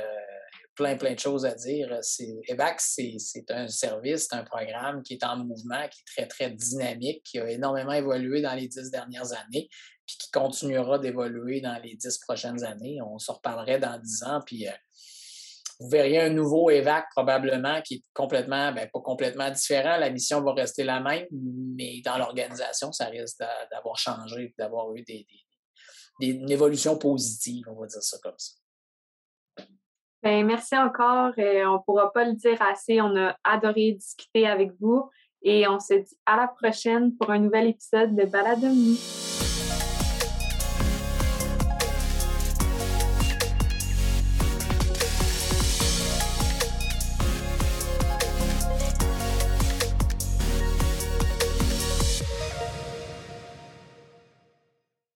[SPEAKER 2] plein, plein de choses à dire. EVAX, c'est un service, c'est un programme qui est en mouvement, qui est très, très dynamique, qui a énormément évolué dans les dix dernières années, puis qui continuera d'évoluer dans les dix prochaines années. On se reparlerait dans dix ans, puis vous verriez un nouveau EVAC probablement qui est complètement, ben, pas complètement différent. La mission va rester la même, mais dans l'organisation, ça risque d'avoir changé, d'avoir eu des, une évolution positive, on va dire ça comme ça.
[SPEAKER 3] Ben, merci encore. Euh, on ne pourra pas le dire assez. On a adoré discuter avec vous et on se dit à la prochaine pour un nouvel épisode de Balade